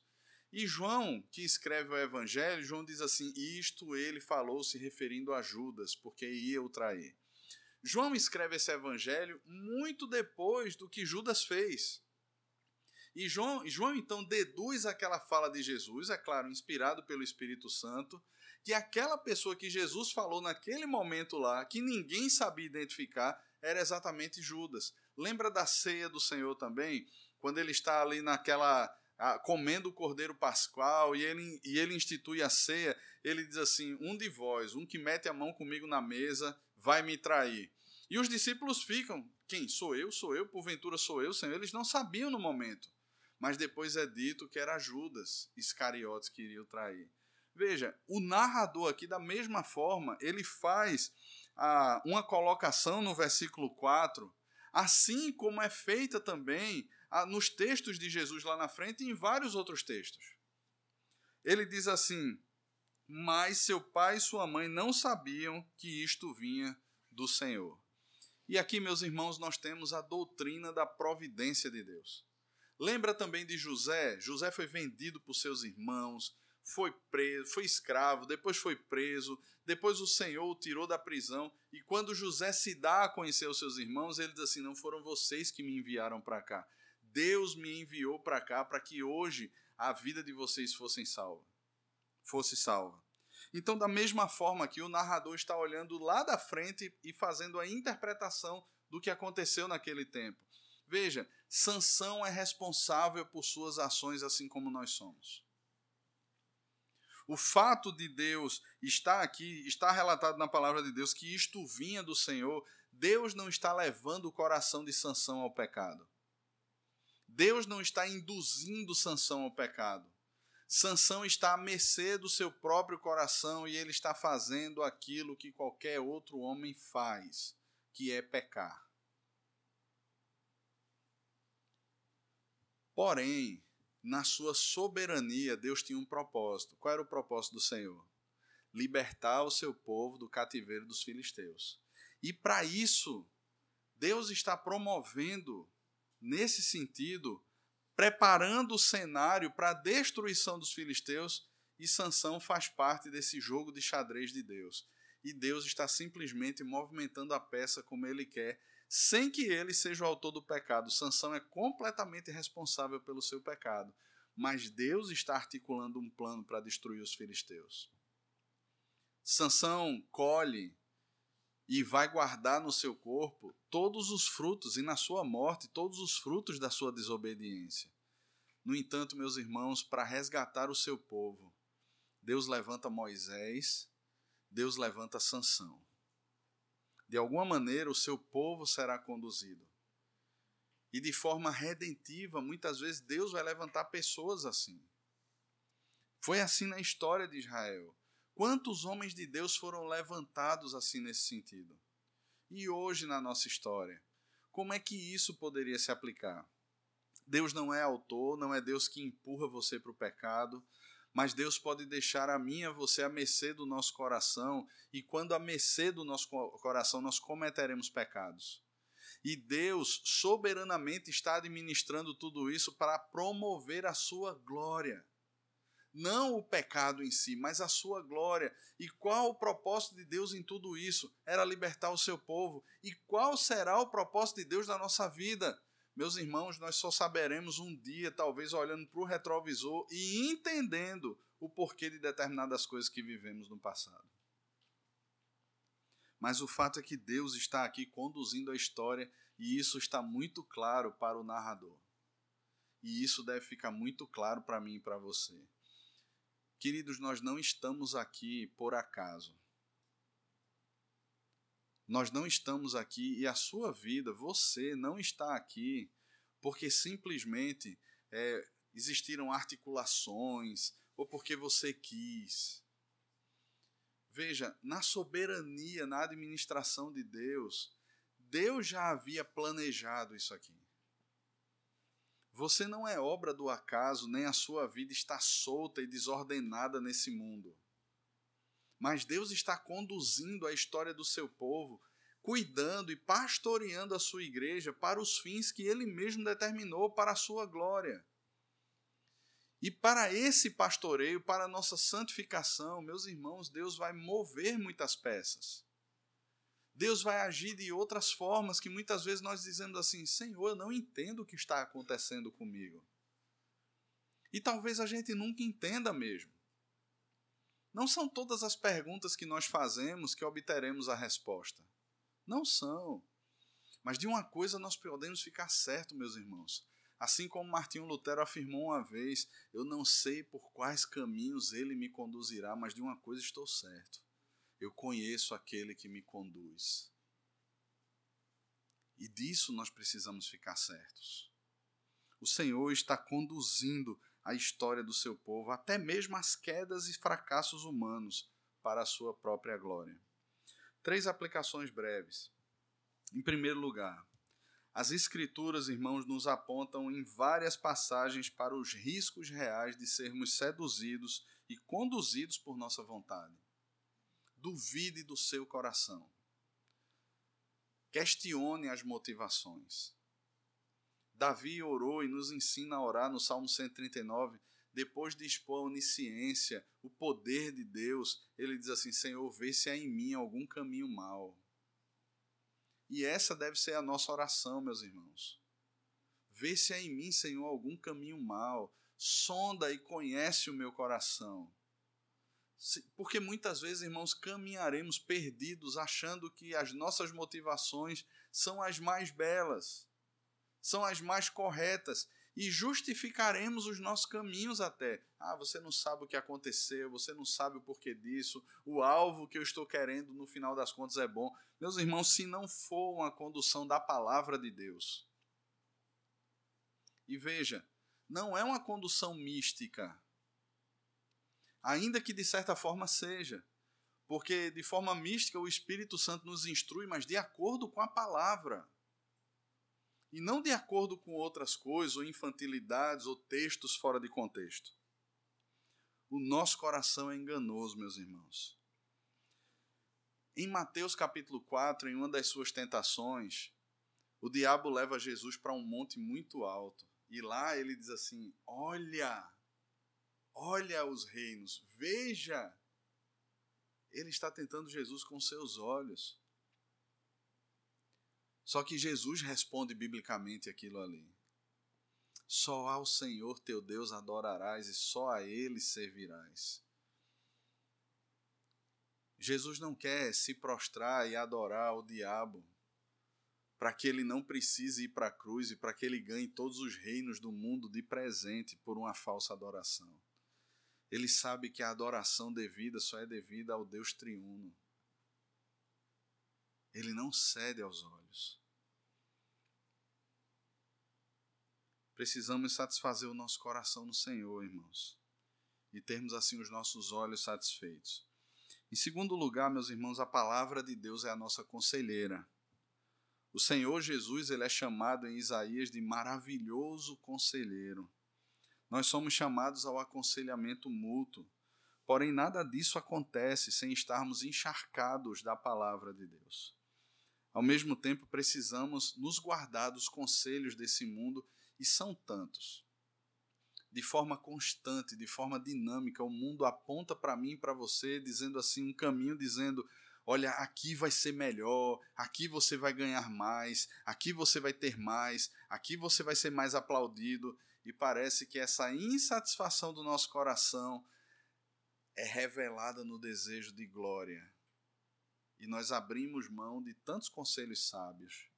E João, que escreve o Evangelho, João diz assim: Isto ele falou se referindo a Judas, porque ia o trair. João escreve esse Evangelho muito depois do que Judas fez. E João, João então deduz aquela fala de Jesus, é claro, inspirado pelo Espírito Santo, que aquela pessoa que Jesus falou naquele momento lá, que ninguém sabia identificar, era exatamente Judas. Lembra da ceia do Senhor também? Quando ele está ali naquela. comendo o cordeiro pascual e ele, e ele institui a ceia, ele diz assim: Um de vós, um que mete a mão comigo na mesa, vai me trair. E os discípulos ficam: Quem? Sou eu? Sou eu? Porventura sou eu, Senhor? Eles não sabiam no momento mas depois é dito que era Judas Iscariotes que iria o trair. Veja, o narrador aqui, da mesma forma, ele faz ah, uma colocação no versículo 4, assim como é feita também ah, nos textos de Jesus lá na frente e em vários outros textos. Ele diz assim: Mas seu pai e sua mãe não sabiam que isto vinha do Senhor. E aqui, meus irmãos, nós temos a doutrina da providência de Deus. Lembra também de José? José foi vendido por seus irmãos, foi preso, foi escravo, depois foi preso, depois o Senhor o tirou da prisão, e quando José se dá a conhecer os seus irmãos, ele diz assim: "Não foram vocês que me enviaram para cá. Deus me enviou para cá para que hoje a vida de vocês fosse salva. Fosse salva. Então, da mesma forma que o narrador está olhando lá da frente e fazendo a interpretação do que aconteceu naquele tempo. Veja, Sansão é responsável por suas ações assim como nós somos. O fato de Deus estar aqui, está relatado na palavra de Deus que isto vinha do Senhor, Deus não está levando o coração de Sansão ao pecado. Deus não está induzindo Sansão ao pecado. Sansão está à mercê do seu próprio coração e ele está fazendo aquilo que qualquer outro homem faz, que é pecar. Porém, na sua soberania, Deus tinha um propósito. Qual era o propósito do Senhor? Libertar o seu povo do cativeiro dos filisteus. E para isso, Deus está promovendo, nesse sentido, preparando o cenário para a destruição dos filisteus, e Sansão faz parte desse jogo de xadrez de Deus. E Deus está simplesmente movimentando a peça como ele quer sem que ele seja o autor do pecado. Sansão é completamente responsável pelo seu pecado, mas Deus está articulando um plano para destruir os filisteus. Sansão colhe e vai guardar no seu corpo todos os frutos e na sua morte todos os frutos da sua desobediência. No entanto, meus irmãos, para resgatar o seu povo, Deus levanta Moisés, Deus levanta Sansão de alguma maneira o seu povo será conduzido. E de forma redentiva, muitas vezes Deus vai levantar pessoas assim. Foi assim na história de Israel. Quantos homens de Deus foram levantados assim nesse sentido? E hoje na nossa história, como é que isso poderia se aplicar? Deus não é autor, não é Deus que empurra você para o pecado, mas Deus pode deixar a mim e a você a mercê do nosso coração, e quando a mercê do nosso coração nós cometeremos pecados. E Deus soberanamente está administrando tudo isso para promover a sua glória. Não o pecado em si, mas a sua glória. E qual o propósito de Deus em tudo isso? Era libertar o seu povo. E qual será o propósito de Deus na nossa vida? Meus irmãos, nós só saberemos um dia, talvez olhando para o retrovisor e entendendo o porquê de determinadas coisas que vivemos no passado. Mas o fato é que Deus está aqui conduzindo a história e isso está muito claro para o narrador. E isso deve ficar muito claro para mim e para você. Queridos, nós não estamos aqui por acaso. Nós não estamos aqui e a sua vida, você não está aqui porque simplesmente é, existiram articulações ou porque você quis. Veja, na soberania, na administração de Deus, Deus já havia planejado isso aqui. Você não é obra do acaso, nem a sua vida está solta e desordenada nesse mundo mas Deus está conduzindo a história do seu povo, cuidando e pastoreando a sua igreja para os fins que ele mesmo determinou para a sua glória. E para esse pastoreio, para a nossa santificação, meus irmãos, Deus vai mover muitas peças. Deus vai agir de outras formas que muitas vezes nós dizemos assim: Senhor, eu não entendo o que está acontecendo comigo. E talvez a gente nunca entenda mesmo. Não são todas as perguntas que nós fazemos que obteremos a resposta. Não são. Mas de uma coisa nós podemos ficar certo, meus irmãos. Assim como Martinho Lutero afirmou uma vez, eu não sei por quais caminhos ele me conduzirá, mas de uma coisa estou certo. Eu conheço aquele que me conduz. E disso nós precisamos ficar certos. O Senhor está conduzindo a história do seu povo, até mesmo as quedas e fracassos humanos, para a sua própria glória. Três aplicações breves. Em primeiro lugar, as Escrituras, irmãos, nos apontam em várias passagens para os riscos reais de sermos seduzidos e conduzidos por nossa vontade. Duvide do seu coração. Questione as motivações. Davi orou e nos ensina a orar no Salmo 139, depois de expor a onisciência, o poder de Deus, ele diz assim: Senhor, vê se há em mim algum caminho mau. E essa deve ser a nossa oração, meus irmãos. Vê se há em mim, Senhor, algum caminho mau. Sonda e conhece o meu coração. Porque muitas vezes, irmãos, caminharemos perdidos achando que as nossas motivações são as mais belas são as mais corretas e justificaremos os nossos caminhos até. Ah, você não sabe o que aconteceu, você não sabe o porquê disso, o alvo que eu estou querendo no final das contas é bom. Meus irmãos, se não for uma condução da palavra de Deus. E veja, não é uma condução mística. Ainda que de certa forma seja. Porque de forma mística o Espírito Santo nos instrui, mas de acordo com a palavra e não de acordo com outras coisas, ou infantilidades, ou textos fora de contexto. O nosso coração é enganoso, meus irmãos. Em Mateus capítulo 4, em uma das suas tentações, o diabo leva Jesus para um monte muito alto. E lá ele diz assim: Olha, olha os reinos, veja. Ele está tentando Jesus com seus olhos. Só que Jesus responde biblicamente aquilo ali. Só ao Senhor teu Deus adorarás e só a Ele servirás. Jesus não quer se prostrar e adorar o diabo para que ele não precise ir para a cruz e para que ele ganhe todos os reinos do mundo de presente por uma falsa adoração. Ele sabe que a adoração devida só é devida ao Deus triuno. Ele não cede aos olhos. Precisamos satisfazer o nosso coração no Senhor, irmãos, e termos assim os nossos olhos satisfeitos. Em segundo lugar, meus irmãos, a palavra de Deus é a nossa conselheira. O Senhor Jesus, ele é chamado em Isaías de maravilhoso conselheiro. Nós somos chamados ao aconselhamento mútuo. Porém, nada disso acontece sem estarmos encharcados da palavra de Deus. Ao mesmo tempo, precisamos nos guardar dos conselhos desse mundo, e são tantos. De forma constante, de forma dinâmica, o mundo aponta para mim e para você, dizendo assim: um caminho, dizendo: olha, aqui vai ser melhor, aqui você vai ganhar mais, aqui você vai ter mais, aqui você vai ser mais aplaudido. E parece que essa insatisfação do nosso coração é revelada no desejo de glória e nós abrimos mão de tantos conselhos sábios.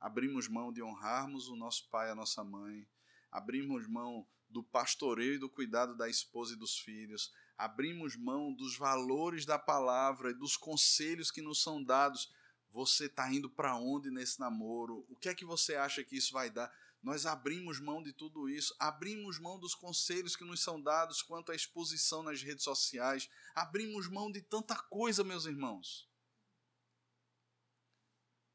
Abrimos mão de honrarmos o nosso pai e a nossa mãe. Abrimos mão do pastoreio e do cuidado da esposa e dos filhos. Abrimos mão dos valores da palavra e dos conselhos que nos são dados. Você está indo para onde nesse namoro? O que é que você acha que isso vai dar? Nós abrimos mão de tudo isso, abrimos mão dos conselhos que nos são dados quanto à exposição nas redes sociais, abrimos mão de tanta coisa, meus irmãos.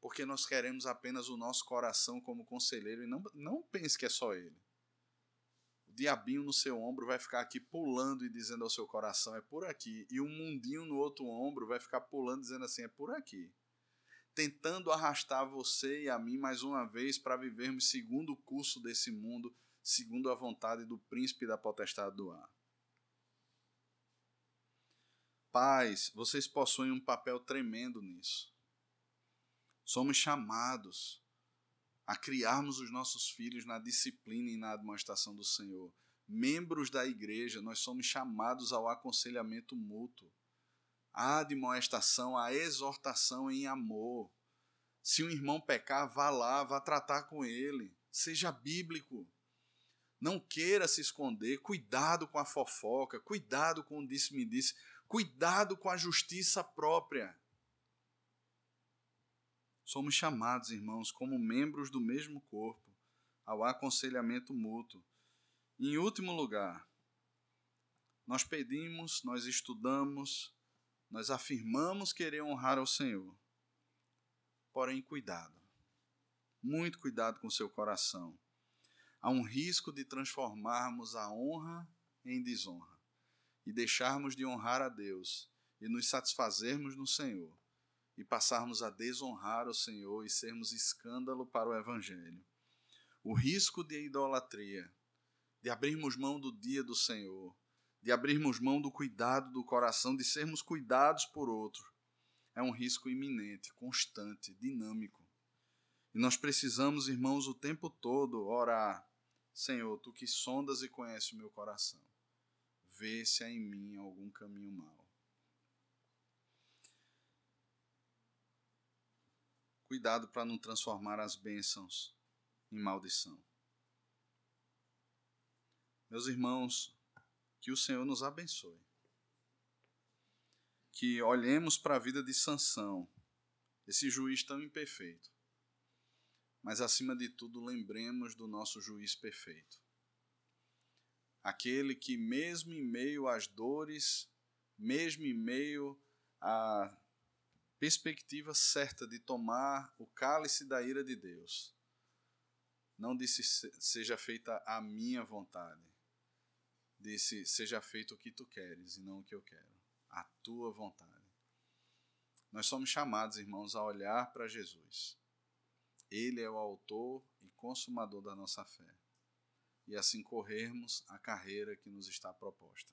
Porque nós queremos apenas o nosso coração como conselheiro e não, não pense que é só ele. O diabinho no seu ombro vai ficar aqui pulando e dizendo ao seu coração: é por aqui. E um mundinho no outro ombro vai ficar pulando dizendo assim: é por aqui tentando arrastar você e a mim mais uma vez para vivermos segundo o curso desse mundo, segundo a vontade do príncipe da potestade do ar. Pais, vocês possuem um papel tremendo nisso. Somos chamados a criarmos os nossos filhos na disciplina e na administração do Senhor, membros da igreja, nós somos chamados ao aconselhamento mútuo, à admoestação, à exortação em amor. Se um irmão pecar, vá lá, vá tratar com ele. Seja bíblico. Não queira se esconder. Cuidado com a fofoca. Cuidado com o disse-me-disse. Cuidado com a justiça própria. Somos chamados, irmãos, como membros do mesmo corpo, ao aconselhamento mútuo. Em último lugar, nós pedimos, nós estudamos, nós afirmamos querer honrar ao Senhor. Porém, cuidado. Muito cuidado com seu coração. Há um risco de transformarmos a honra em desonra e deixarmos de honrar a Deus e nos satisfazermos no Senhor e passarmos a desonrar o Senhor e sermos escândalo para o Evangelho. O risco de idolatria, de abrirmos mão do dia do Senhor, de abrirmos mão do cuidado do coração, de sermos cuidados por outro, é um risco iminente, constante, dinâmico. E nós precisamos, irmãos, o tempo todo orar: Senhor, tu que sondas e conheces o meu coração, vê se há em mim algum caminho mau. Cuidado para não transformar as bênçãos em maldição. Meus irmãos, que o Senhor nos abençoe. Que olhemos para a vida de Sansão, esse juiz tão imperfeito. Mas acima de tudo, lembremos do nosso juiz perfeito. Aquele que mesmo em meio às dores, mesmo em meio a perspectiva certa de tomar o cálice da ira de Deus. Não disse seja feita a minha vontade. Disse seja feito o que tu queres e não o que eu quero. A tua vontade. Nós somos chamados, irmãos, a olhar para Jesus. Ele é o autor e consumador da nossa fé. E assim corrermos a carreira que nos está proposta.